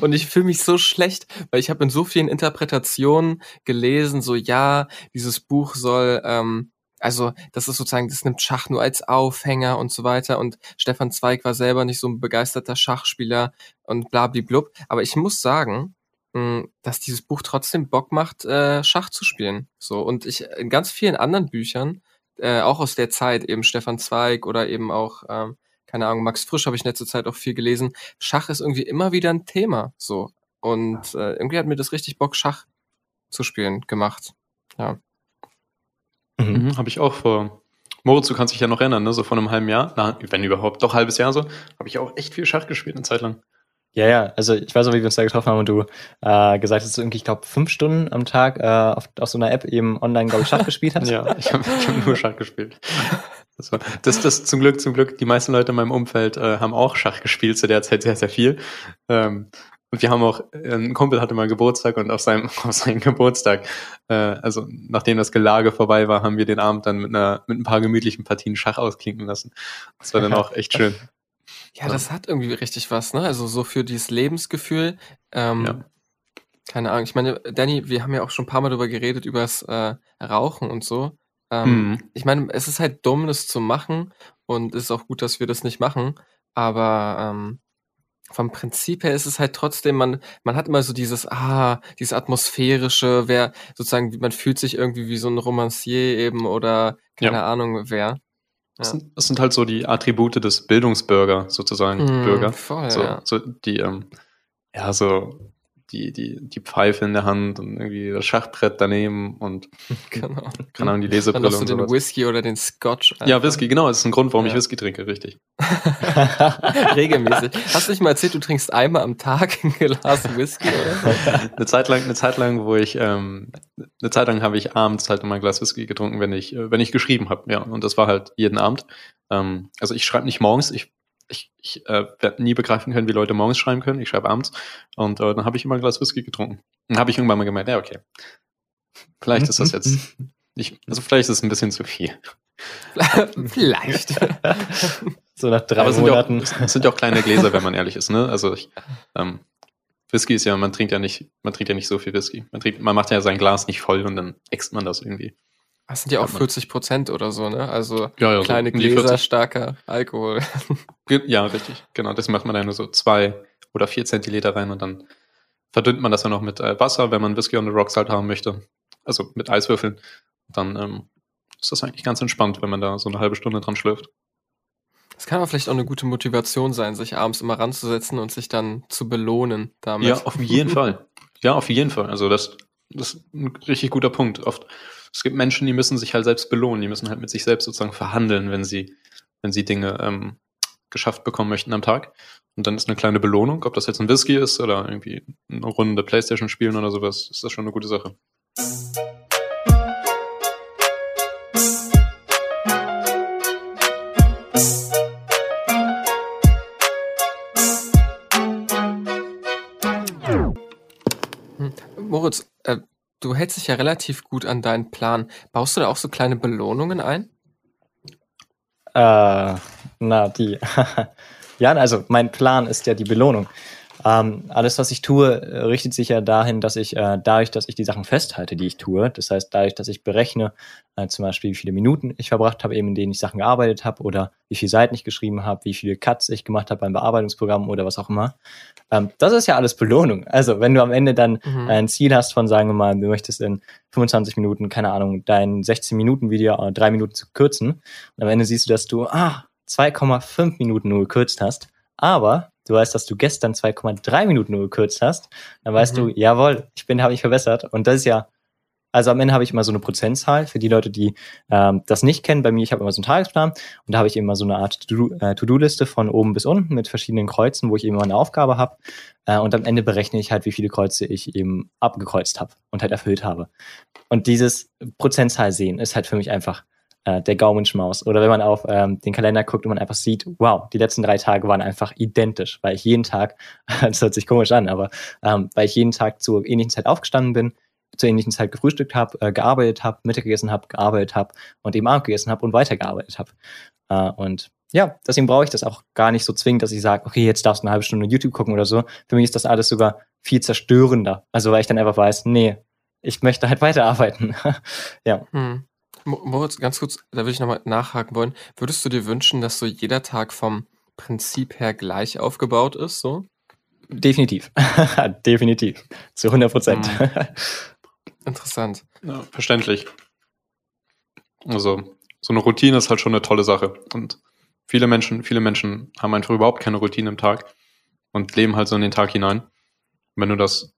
Und ich fühle mich so schlecht, weil ich habe in so vielen Interpretationen gelesen, so ja, dieses Buch soll, ähm, also das ist sozusagen, das nimmt Schach nur als Aufhänger und so weiter. Und Stefan Zweig war selber nicht so ein begeisterter Schachspieler und blablablub. Aber ich muss sagen, mh, dass dieses Buch trotzdem Bock macht, äh, Schach zu spielen. So und ich in ganz vielen anderen Büchern, äh, auch aus der Zeit, eben Stefan Zweig oder eben auch ähm, keine Ahnung, Max Frisch habe ich in letzter Zeit auch viel gelesen. Schach ist irgendwie immer wieder ein Thema, so. Und äh, irgendwie hat mir das richtig Bock, Schach zu spielen gemacht. Ja. Mhm. Mhm, habe ich auch vor. Moritz, du kannst dich ja noch erinnern, ne? so vor einem halben Jahr, na, wenn überhaupt, doch halbes Jahr so, habe ich auch echt viel Schach gespielt eine Zeit lang. Ja, ja, also ich weiß auch, wie wir uns da getroffen haben und du äh, gesagt hast, du irgendwie, ich glaube, fünf Stunden am Tag äh, auf, auf so einer App eben online, glaube ich, Schach gespielt hast. Ja, ich habe hab nur Schach gespielt. Das, war, das, das zum Glück, zum Glück, die meisten Leute in meinem Umfeld äh, haben auch Schach gespielt, zu der Zeit sehr, sehr viel. Ähm, und wir haben auch, äh, ein Kumpel hatte mal Geburtstag und auf seinem, auf seinem Geburtstag, äh, also nachdem das Gelage vorbei war, haben wir den Abend dann mit einer, mit ein paar gemütlichen Partien Schach ausklinken lassen. Das war dann auch echt schön. Ja, das hat irgendwie richtig was, ne? Also so für dieses Lebensgefühl. Ähm, Ja. Keine Ahnung. Ich meine, Danny, wir haben ja auch schon ein paar Mal darüber geredet, über das äh, Rauchen und so. Ähm, Mhm. Ich meine, es ist halt dumm, das zu machen und es ist auch gut, dass wir das nicht machen. Aber ähm, vom Prinzip her ist es halt trotzdem, man, man hat immer so dieses, ah, dieses atmosphärische, wer sozusagen, man fühlt sich irgendwie wie so ein Romancier eben oder keine Ja. Ahnung wer. Das, Ja. sind, das sind halt so die Attribute des Bildungsbürger, sozusagen, Mm, Bürger. Voll, So, ja. so die, ähm, ja, so die, die, die Pfeife in der Hand und irgendwie das Schachbrett daneben und, Genau. keine Ahnung, die Dann Lesebrille noch so und den sowas. Whisky oder den Scotch. Ja, einfach. Whisky, genau, das ist ein Grund, warum ich Ja. Whisky trinke, richtig. Regelmäßig. Hast du nicht mal erzählt, du trinkst einmal am Tag ein Glas Whisky oder? Eine Zeit lang, eine Zeit lang, wo ich, ähm, eine Zeit lang habe ich abends halt immer ein Glas Whisky getrunken, wenn ich, äh, wenn ich geschrieben habe, ja, und das war halt jeden Abend. Ähm, also ich schreibe nicht morgens, ich, ich, ich äh, werde nie begreifen können, wie Leute morgens schreiben können. Ich schreibe abends und äh, dann habe ich immer ein Glas Whisky getrunken. Dann habe ich irgendwann mal gemerkt, ja, okay. Vielleicht ist das jetzt nicht, also vielleicht ist es ein bisschen zu viel. Vielleicht. so nach drei Aber es sind, ja auch, Monaten. es sind ja auch kleine Gläser, wenn man ehrlich ist, ne? Also ich, ähm, Whisky ist ja, man trinkt ja nicht, man trinkt ja nicht so viel Whisky. Man trinkt, man macht ja sein Glas nicht voll und dann äxt man das irgendwie. Das sind ja auch Hat man. 40 Prozent oder so, ne? Also Ja, ja, kleine die Gläser, 40. starker Alkohol. Ja, richtig. Genau, das macht man dann nur so zwei oder vier Zentiliter rein und dann verdünnt man das dann noch mit äh, Wasser, wenn man Whisky on the Rocks halt haben möchte. Also mit Eiswürfeln. Dann ähm, ist das eigentlich ganz entspannt, wenn man da so eine halbe Stunde dran schlürft. Das kann aber vielleicht auch eine gute Motivation sein, sich abends immer ranzusetzen und sich dann zu belohnen damit. Ja, auf jeden Fall. Ja, auf jeden Fall. Also das, das ist ein richtig guter Punkt. Oft, es gibt Menschen, die müssen sich halt selbst belohnen, die müssen halt mit sich selbst sozusagen verhandeln, wenn sie, wenn sie Dinge ähm, geschafft bekommen möchten am Tag. Und dann ist eine kleine Belohnung, ob das jetzt ein Whisky ist oder irgendwie eine Runde Playstation spielen oder sowas, ist das schon eine gute Sache. Moritz, äh, du hältst dich ja relativ gut an deinen Plan. Baust du da auch so kleine Belohnungen ein? Äh, na, die. ja, also mein Plan ist ja die Belohnung. Ähm, alles, was ich tue, äh, richtet sich ja dahin, dass ich äh, dadurch, dass ich die Sachen festhalte, die ich tue, das heißt dadurch, dass ich berechne, äh, zum Beispiel, wie viele Minuten ich verbracht habe, eben in denen ich Sachen gearbeitet habe oder wie viele Seiten ich geschrieben habe, wie viele Cuts ich gemacht habe beim Bearbeitungsprogramm oder was auch immer. Ähm, das ist ja alles Belohnung. Also wenn du am Ende dann Mhm. ein Ziel hast von, sagen wir mal, du möchtest in 25 Minuten, keine Ahnung, dein 16-Minuten-Video äh, drei Minuten zu kürzen und am Ende siehst du, dass du ah, 2,5 Minuten nur gekürzt hast, aber du weißt, dass du gestern 2,3 Minuten nur gekürzt hast, dann weißt Mhm. du, jawohl, ich bin, habe ich verbessert. Und das ist ja, also am Ende habe ich immer so eine Prozentzahl für die Leute, die ähm, das nicht kennen. Bei mir, ich habe immer so einen Tagesplan und da habe ich immer so eine Art äh, To-Do-Liste von oben bis unten mit verschiedenen Kreuzen, wo ich eben eine Aufgabe habe. Äh, und am Ende berechne ich halt, wie viele Kreuze ich eben abgekreuzt habe und halt erfüllt habe. Und dieses Prozentzahl sehen ist halt für mich einfach äh, der Gaumenschmaus. Oder wenn man auf ähm, den Kalender guckt und man einfach sieht, wow, die letzten drei Tage waren einfach identisch, weil ich jeden Tag, das hört sich komisch an, aber ähm, weil ich jeden Tag zur ähnlichen Zeit aufgestanden bin, zur ähnlichen Zeit gefrühstückt habe, äh, gearbeitet habe, Mittag gegessen habe, gearbeitet habe und eben Abend gegessen habe und weitergearbeitet habe. Äh, und ja, deswegen brauche ich das auch gar nicht so zwingend, dass ich sage, okay, jetzt darfst du eine halbe Stunde YouTube gucken oder so. Für mich ist das alles sogar viel zerstörender. Also weil ich dann einfach weiß, nee, ich möchte halt weiterarbeiten. ja. Hm. Mo- Moritz, ganz kurz, da würde ich nochmal nachhaken wollen. Würdest du dir wünschen, dass so jeder Tag vom Prinzip her gleich aufgebaut ist, so? Definitiv. Definitiv. Zu 100 Prozent. Interessant. Ja, verständlich. Also, so eine Routine ist halt schon eine tolle Sache. Und viele Menschen, viele Menschen haben einfach überhaupt keine Routine im Tag und leben halt so in den Tag hinein. Wenn du das,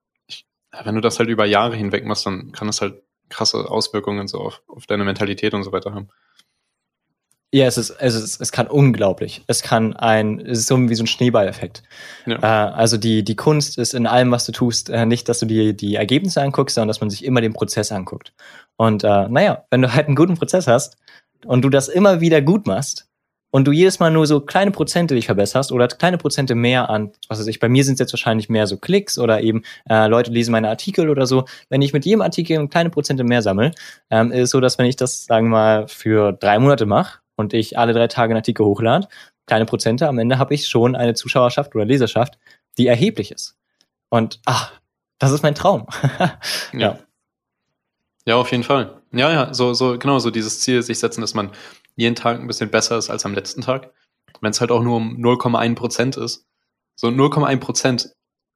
wenn du das halt über Jahre hinweg machst, dann kann das halt krasse Auswirkungen so auf, auf deine Mentalität und so weiter haben. Ja, es ist, es ist, es kann unglaublich. Es kann ein, es ist so wie so ein Schneeballeffekt. Ja. Äh, also die, die Kunst ist in allem, was du tust, äh, nicht, dass du dir die Ergebnisse anguckst, sondern dass man sich immer den Prozess anguckt. Und äh, naja, wenn du halt einen guten Prozess hast und du das immer wieder gut machst und du jedes Mal nur so kleine Prozente dich verbesserst oder kleine Prozente mehr an, was weiß ich, bei mir sind es jetzt wahrscheinlich mehr so Klicks oder eben äh, Leute lesen meine Artikel oder so. Wenn ich mit jedem Artikel kleine Prozente mehr sammle, ähm, ist es so, dass wenn ich das, sagen wir mal, für drei Monate mache und ich alle drei Tage einen Artikel hochlade, kleine Prozente, am Ende habe ich schon eine Zuschauerschaft oder Leserschaft, die erheblich ist. Und ach, das ist mein Traum. ja. Ja, auf jeden Fall. Ja, ja, so, so, genau, so dieses Ziel sich setzen, dass man jeden Tag ein bisschen besser ist als am letzten Tag. Wenn es halt auch nur um 0,1 Prozent ist. So 0,1 Prozent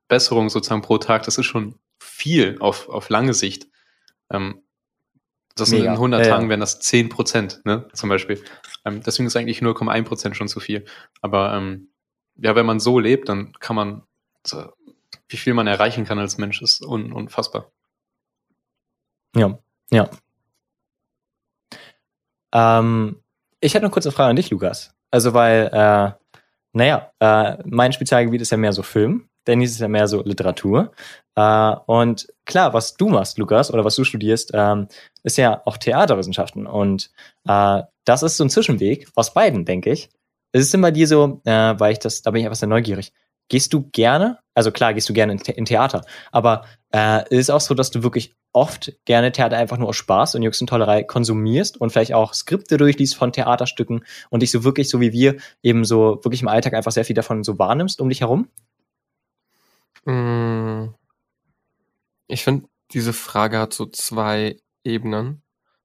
Besserung sozusagen pro Tag, das ist schon viel auf, auf lange Sicht. Ähm, das Mega. in 100 Ja, ja. Tagen wären das 10 Prozent, ne, zum Beispiel. Ähm, deswegen ist eigentlich 0,1 Prozent schon zu viel. Aber ähm, ja, wenn man so lebt, dann kann man, so, wie viel man erreichen kann als Mensch, ist un, unfassbar. Ja, ja. Ähm, ich hätte eine kurze Frage an dich, Lukas. Also, weil, äh, naja, äh, mein Spezialgebiet ist ja mehr so Film, Dennis ist ja mehr so Literatur. Äh, und klar, was du machst, Lukas, oder was du studierst, ähm, ist ja auch Theaterwissenschaften. Und äh, das ist so ein Zwischenweg aus beiden, denke ich. Es ist immer dir so, äh, weil ich das, da bin ich einfach sehr neugierig. Gehst du gerne, also klar, gehst du gerne in, in Theater, aber äh, ist auch so, dass du wirklich oft gerne Theater einfach nur aus Spaß und Jux und Tollerei konsumierst und vielleicht auch Skripte durchliest von Theaterstücken und dich so wirklich, so wie wir, eben so wirklich im Alltag einfach sehr viel davon so wahrnimmst um dich herum? Mm, Ich finde, diese Frage hat so zwei Ebenen.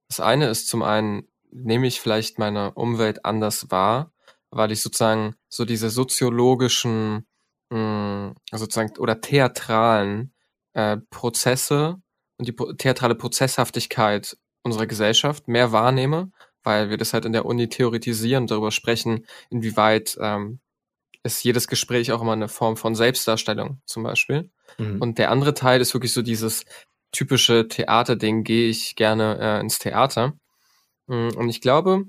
Das eine ist zum einen, nehme ich vielleicht meine Umwelt anders wahr, weil ich sozusagen so diese soziologischen, mh, sozusagen, oder theatralen äh, Prozesse und die theatrale Prozesshaftigkeit unserer Gesellschaft mehr wahrnehme, weil wir das halt in der Uni theoretisieren und darüber sprechen, inwieweit ähm, ist jedes Gespräch auch immer eine Form von Selbstdarstellung zum Beispiel. Mhm. Und der andere Teil ist wirklich so dieses typische Theaterding, gehe ich gerne äh, ins Theater. Mm, Und ich glaube,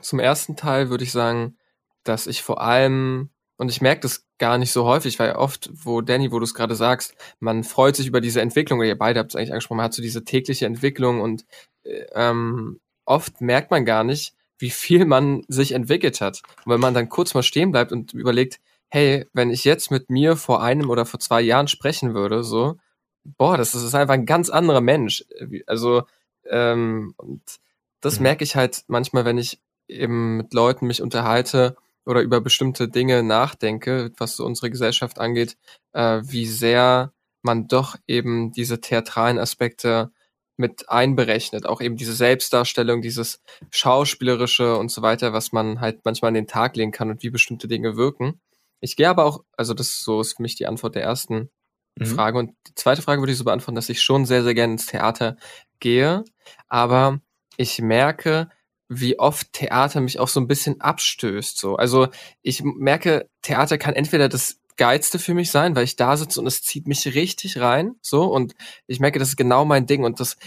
zum ersten Teil würde ich sagen, dass ich vor allem, und ich merke das gar nicht so häufig, weil oft, wo Danny, wo du es gerade sagst, man freut sich über diese Entwicklung, oder ihr beide habt es eigentlich angesprochen, man hat so diese tägliche Entwicklung und äh, ähm, oft merkt man gar nicht, wie viel man sich entwickelt hat. Und wenn man dann kurz mal stehen bleibt und überlegt, hey, wenn ich jetzt mit mir vor einem oder vor zwei Jahren sprechen würde, so, boah, das ist einfach ein ganz anderer Mensch. Also, ähm, und das Mhm. merke ich halt manchmal, wenn ich eben mit Leuten mich unterhalte, oder über bestimmte Dinge nachdenke, was unsere Gesellschaft angeht, äh, wie sehr man doch eben diese theatralen Aspekte mit einberechnet, auch eben diese Selbstdarstellung, dieses Schauspielerische und so weiter, was man halt manchmal an den Tag legen kann und wie bestimmte Dinge wirken. Ich gehe aber auch, also das so ist für mich die Antwort der ersten mhm. Frage. Und die zweite Frage würde ich so beantworten, dass ich schon sehr, sehr gerne ins Theater gehe, aber ich merke, wie oft Theater mich auch so ein bisschen abstößt. So. Also ich merke, Theater kann entweder das Geilste für mich sein, weil ich da sitze und es zieht mich richtig rein, so und ich merke, das ist genau mein Ding und das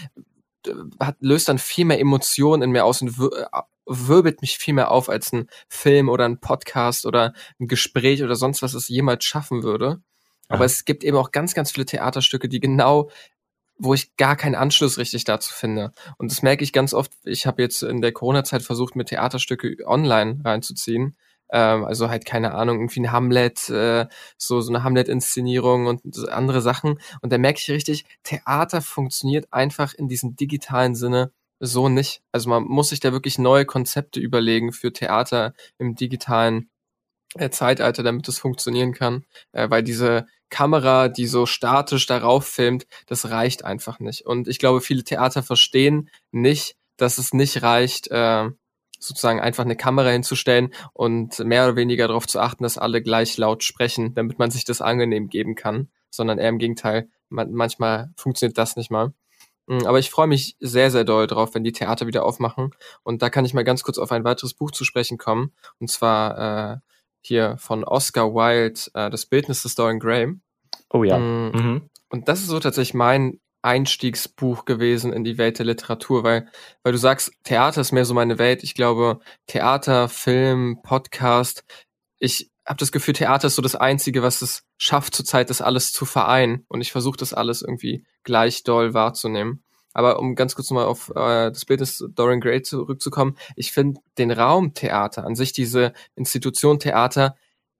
äh, hat, löst dann viel mehr Emotionen in mir aus und äh, wirbelt mich viel mehr auf als ein Film oder ein Podcast oder ein Gespräch oder sonst was es jemals schaffen würde. Aber ja. es gibt eben auch ganz, ganz viele Theaterstücke, die genau wo ich gar keinen Anschluss richtig dazu finde. Und das merke ich ganz oft. Ich habe jetzt in der Corona-Zeit versucht, mir Theaterstücke online reinzuziehen. Ähm, also halt keine Ahnung, irgendwie ein Hamlet, äh, so, so eine Hamlet-Inszenierung und andere Sachen. Und da merke ich richtig, Theater funktioniert einfach in diesem digitalen Sinne so nicht. Also man muss sich da wirklich neue Konzepte überlegen für Theater im digitalen äh, Zeitalter, damit es funktionieren kann, äh, weil diese Kamera, die so statisch darauf filmt, das reicht einfach nicht. Und ich glaube, viele Theater verstehen nicht, dass es nicht reicht, äh, sozusagen einfach eine Kamera hinzustellen und mehr oder weniger darauf zu achten, dass alle gleich laut sprechen, damit man sich das angenehm geben kann, sondern eher im Gegenteil, man, manchmal funktioniert das nicht mal. Mm, aber ich freue mich sehr, sehr doll drauf, wenn die Theater wieder aufmachen. Und da kann ich mal ganz kurz auf ein weiteres Buch zu sprechen kommen. Und zwar äh, hier von Oscar Wilde, äh, das Bildnis des Dorian Gray. Oh ja. Mm, mhm. Und das ist so tatsächlich mein Einstiegsbuch gewesen in die Welt der Literatur, weil, weil du sagst, Theater ist mehr so meine Welt. Ich glaube, Theater, Film, Podcast, ich habe das Gefühl, Theater ist so das Einzige, was es schafft, zurzeit das alles zu vereinen. Und ich versuche das alles irgendwie gleich doll wahrzunehmen. Aber um ganz kurz nochmal auf äh, das Bild des Dorian Gray zurückzukommen, ich finde den Raum Theater an sich, diese Institution Theater,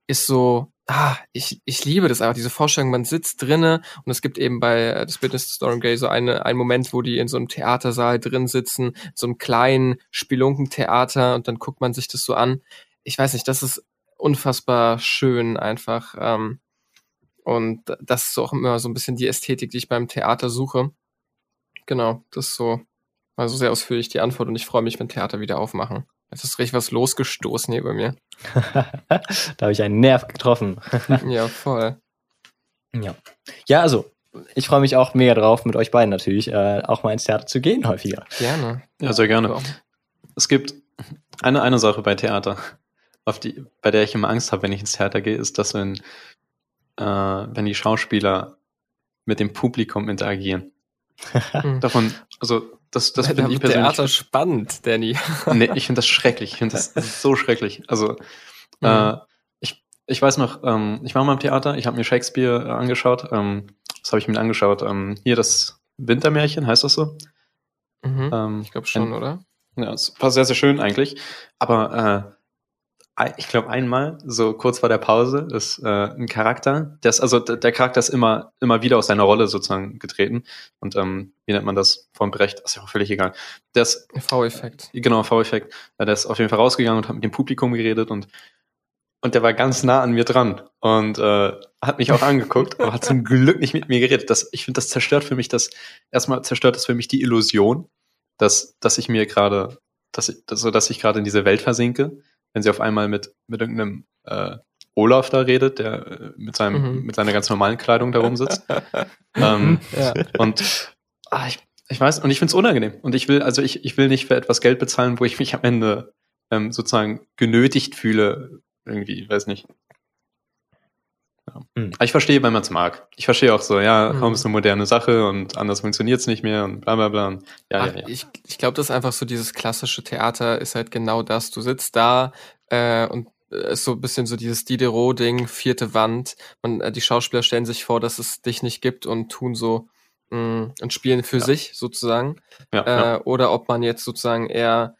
ist so, ah, ich, ich liebe das einfach, diese Vorstellung, man sitzt drinne und es gibt eben bei äh, das des Dorian Gray so eine, einen Moment, wo die in so einem Theatersaal drin sitzen, so einem kleinen Spelunkentheater und dann guckt man sich das so an. Ich weiß nicht, das ist unfassbar schön einfach. Ähm, und das ist auch immer so ein bisschen die Ästhetik, die ich beim Theater suche. Genau, das ist so also sehr ausführlich die Antwort und ich freue mich, wenn Theater wieder aufmachen. Es ist richtig was losgestoßen hier bei mir. da habe ich einen Nerv getroffen. ja, voll. Ja. Ja, also, ich freue mich auch mehr drauf, mit euch beiden natürlich, äh, auch mal ins Theater zu gehen häufiger. Gerne. Ja, sehr gerne. Es gibt eine, eine Sache bei Theater, auf die, bei der ich immer Angst habe, wenn ich ins Theater gehe, ist, dass wenn, äh, wenn die Schauspieler mit dem Publikum interagieren. Hm. Davon, also das, das finde ich persönlich. Theater spannend, Danny. nee, ich finde das schrecklich. Ich finde das so schrecklich. Also, mhm. äh, ich, ich weiß noch, ähm, ich war mal im Theater, ich habe mir Shakespeare äh, angeschaut. Ähm, was habe ich mir angeschaut? Ähm, hier das Wintermärchen, heißt das so? Mhm. Ähm, ich glaube schon, ein, oder? Ja, es war sehr, sehr schön eigentlich. Aber äh, ich glaube einmal, so kurz vor der Pause, ist äh, ein Charakter, der ist, also der Charakter ist immer, immer wieder aus seiner Rolle sozusagen getreten. Und ähm, wie nennt man das? Vom Brecht, ist ja auch völlig egal. Der. V-Effekt. Genau, V-Effekt. Der ist auf jeden Fall rausgegangen und hat mit dem Publikum geredet und und der war ganz nah an mir dran und äh, hat mich auch angeguckt, aber hat zum Glück nicht mit mir geredet. Das, ich finde, das zerstört für mich das, erstmal zerstört das für mich die Illusion, dass, dass ich mir gerade, dass ich, so dass ich gerade in diese Welt versinke wenn sie auf einmal mit, mit irgendeinem äh, Olaf da redet, der äh, mit, seinem, mhm. mit seiner ganz normalen Kleidung da rumsitzt. ähm, ja. Und ah, ich, ich weiß, und ich finde es unangenehm. Und ich will, also ich, ich will nicht für etwas Geld bezahlen, wo ich mich am Ende ähm, sozusagen genötigt fühle, irgendwie, weiß nicht. Mhm. Aber ich verstehe, wenn man es mag. Ich verstehe auch so, ja, mhm. Raum ist eine moderne Sache und anders funktioniert es nicht mehr und bla bla bla. Ja, Ach, ja, ja. Ich, ich glaube, das ist einfach so dieses klassische Theater ist halt genau das. Du sitzt da äh, und äh, ist so ein bisschen so dieses Diderot-Ding, vierte Wand. Man, äh, die Schauspieler stellen sich vor, dass es dich nicht gibt und tun so mh, mm, und spielen für ja. sich sozusagen. Ja, äh, ja. Oder ob man jetzt sozusagen eher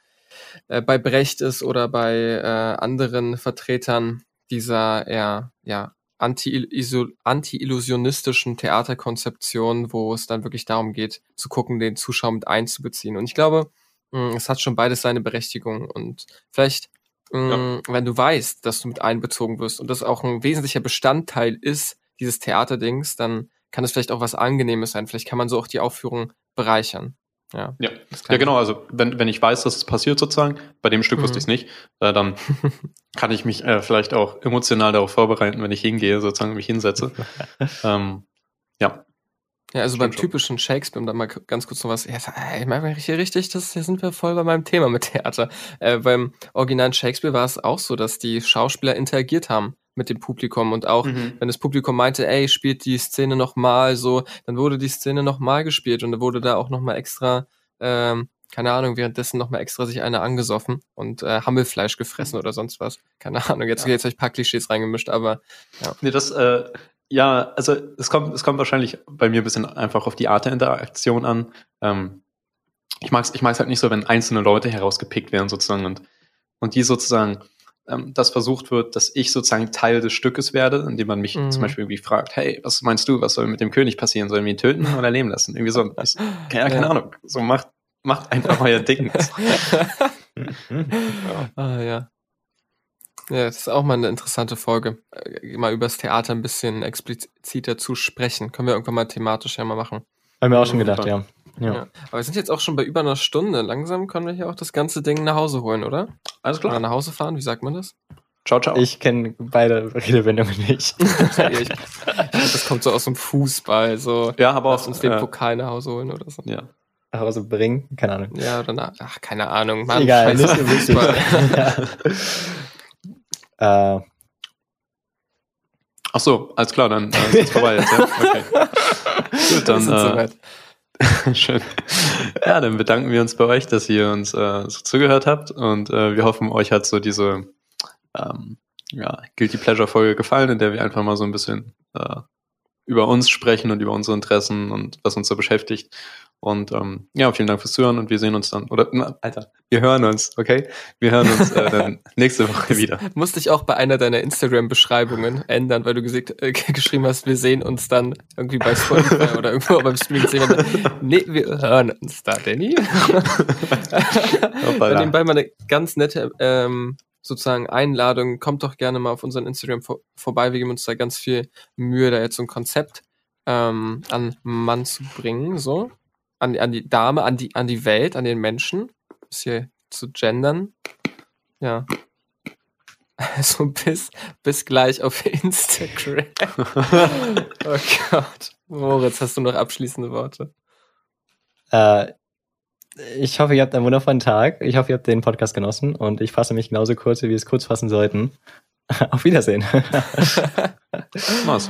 äh, bei Brecht ist oder bei äh, anderen Vertretern dieser eher ja anti-illusionistischen Theaterkonzeption, wo es dann wirklich darum geht, zu gucken, den Zuschauer mit einzubeziehen. Und ich glaube, hm, es hat schon beides seine Berechtigung. Und vielleicht mh, wenn du weißt, dass du mit einbezogen wirst und das auch ein wesentlicher Bestandteil ist, dieses Theaterdings, dann kann es vielleicht auch was Angenehmes sein. Vielleicht kann man so auch die Aufführung bereichern. Ja, Ja, ja genau. Also wenn, wenn ich weiß, dass es passiert sozusagen, bei dem Stück wusste Mhm. ich es nicht, äh, dann kann ich mich äh, vielleicht auch emotional darauf vorbereiten, wenn ich hingehe, sozusagen mich hinsetze. ähm, ja, Ja, also Stimmt beim schon. typischen Shakespeare, um da mal ganz kurz noch was, ja, ich meine hier richtig, das, hier sind wir voll bei meinem Thema mit Theater. Äh, beim originalen Shakespeare war es auch so, dass die Schauspieler interagiert haben mit dem Publikum und auch Mhm. wenn das Publikum meinte, ey, spielt die Szene nochmal so, dann wurde die Szene nochmal gespielt und dann wurde da auch nochmal extra, ähm, keine Ahnung, währenddessen nochmal extra sich einer angesoffen und äh, Hammelfleisch gefressen oder sonst was. Keine Ahnung, jetzt, Ja. jetzt habe ich ein paar Klischees reingemischt, aber Nee, das, äh, ja, also es kommt, es kommt wahrscheinlich bei mir ein bisschen einfach auf die Art der Interaktion an. Ähm, ich mag es ich mag's halt nicht so, wenn einzelne Leute herausgepickt werden sozusagen und, und die sozusagen, ähm, das versucht wird, dass ich sozusagen Teil des Stückes werde, indem man mich Mhm. zum Beispiel irgendwie fragt, hey, was meinst du, was soll mit dem König passieren? Sollen wir ihn töten oder leben lassen? Irgendwie so. Ich, ja, keine Ja. Ahnung. So macht, macht einfach euer Ding. ah, ja. Ja, das ist auch mal eine interessante Folge, äh, mal übers Theater ein bisschen expliziter zu sprechen. Können wir irgendwann mal thematisch ja mal machen. Haben wir auch schon gedacht, ja. Ja. Ja. Aber wir sind jetzt auch schon bei über einer Stunde. Langsam können wir hier auch das ganze Ding nach Hause holen, oder? Alles Oder klar. nach Hause fahren, wie sagt man das? Ciao, ciao. Ich kenne beide Redewendungen nicht. Ja, das kommt so aus dem Fußball, so. ja, aber Lass auch, uns den äh, Pokal nach Hause holen oder so. ja. Nach Hause bringen, keine Ahnung. Ja, oder na, ach, keine Ahnung. Mann, Egal, nicht so wichtig. Fußball. äh, Ach so, alles klar, dann äh, ist vorbei jetzt, ja? Okay. Gut, dann, äh. Schön. Ja, dann bedanken wir uns bei euch, dass ihr uns äh, so zugehört habt und äh, wir hoffen, euch hat so diese ähm, ja, Guilty Pleasure Folge gefallen, in der wir einfach mal so ein bisschen äh, über uns sprechen und über unsere Interessen und was uns so beschäftigt. Und ähm, ja, vielen Dank fürs Zuhören und wir sehen uns dann, oder, na, Alter, wir hören uns, okay? Wir hören uns äh, dann nächste Woche wieder. Musste ich auch bei einer deiner Instagram-Beschreibungen ändern, weil du gesagt, äh, geschrieben hast, wir sehen uns dann irgendwie bei Spotify oder irgendwo beim Streaming. Nee, wir hören uns da, Danny. Hoppala. Nebenbei mal eine ganz nette ähm, sozusagen Einladung. Kommt doch gerne mal auf unseren Instagram vor vorbei. Wir geben uns da ganz viel Mühe, da jetzt so ein Konzept ähm, an Mann zu bringen, so. An, die- an die Dame, an die, an die Welt, an den Menschen. Ist hier zu gendern. Ja. Also bis, bis gleich auf Instagram. oh Gott. Moritz, hast du noch abschließende Worte? äh, ich hoffe, ihr habt einen wundervollen Tag. Ich hoffe, ihr habt den Podcast genossen und ich fasse mich genauso kurz, wie wir es kurz fassen sollten. Auf Wiedersehen. Mach's.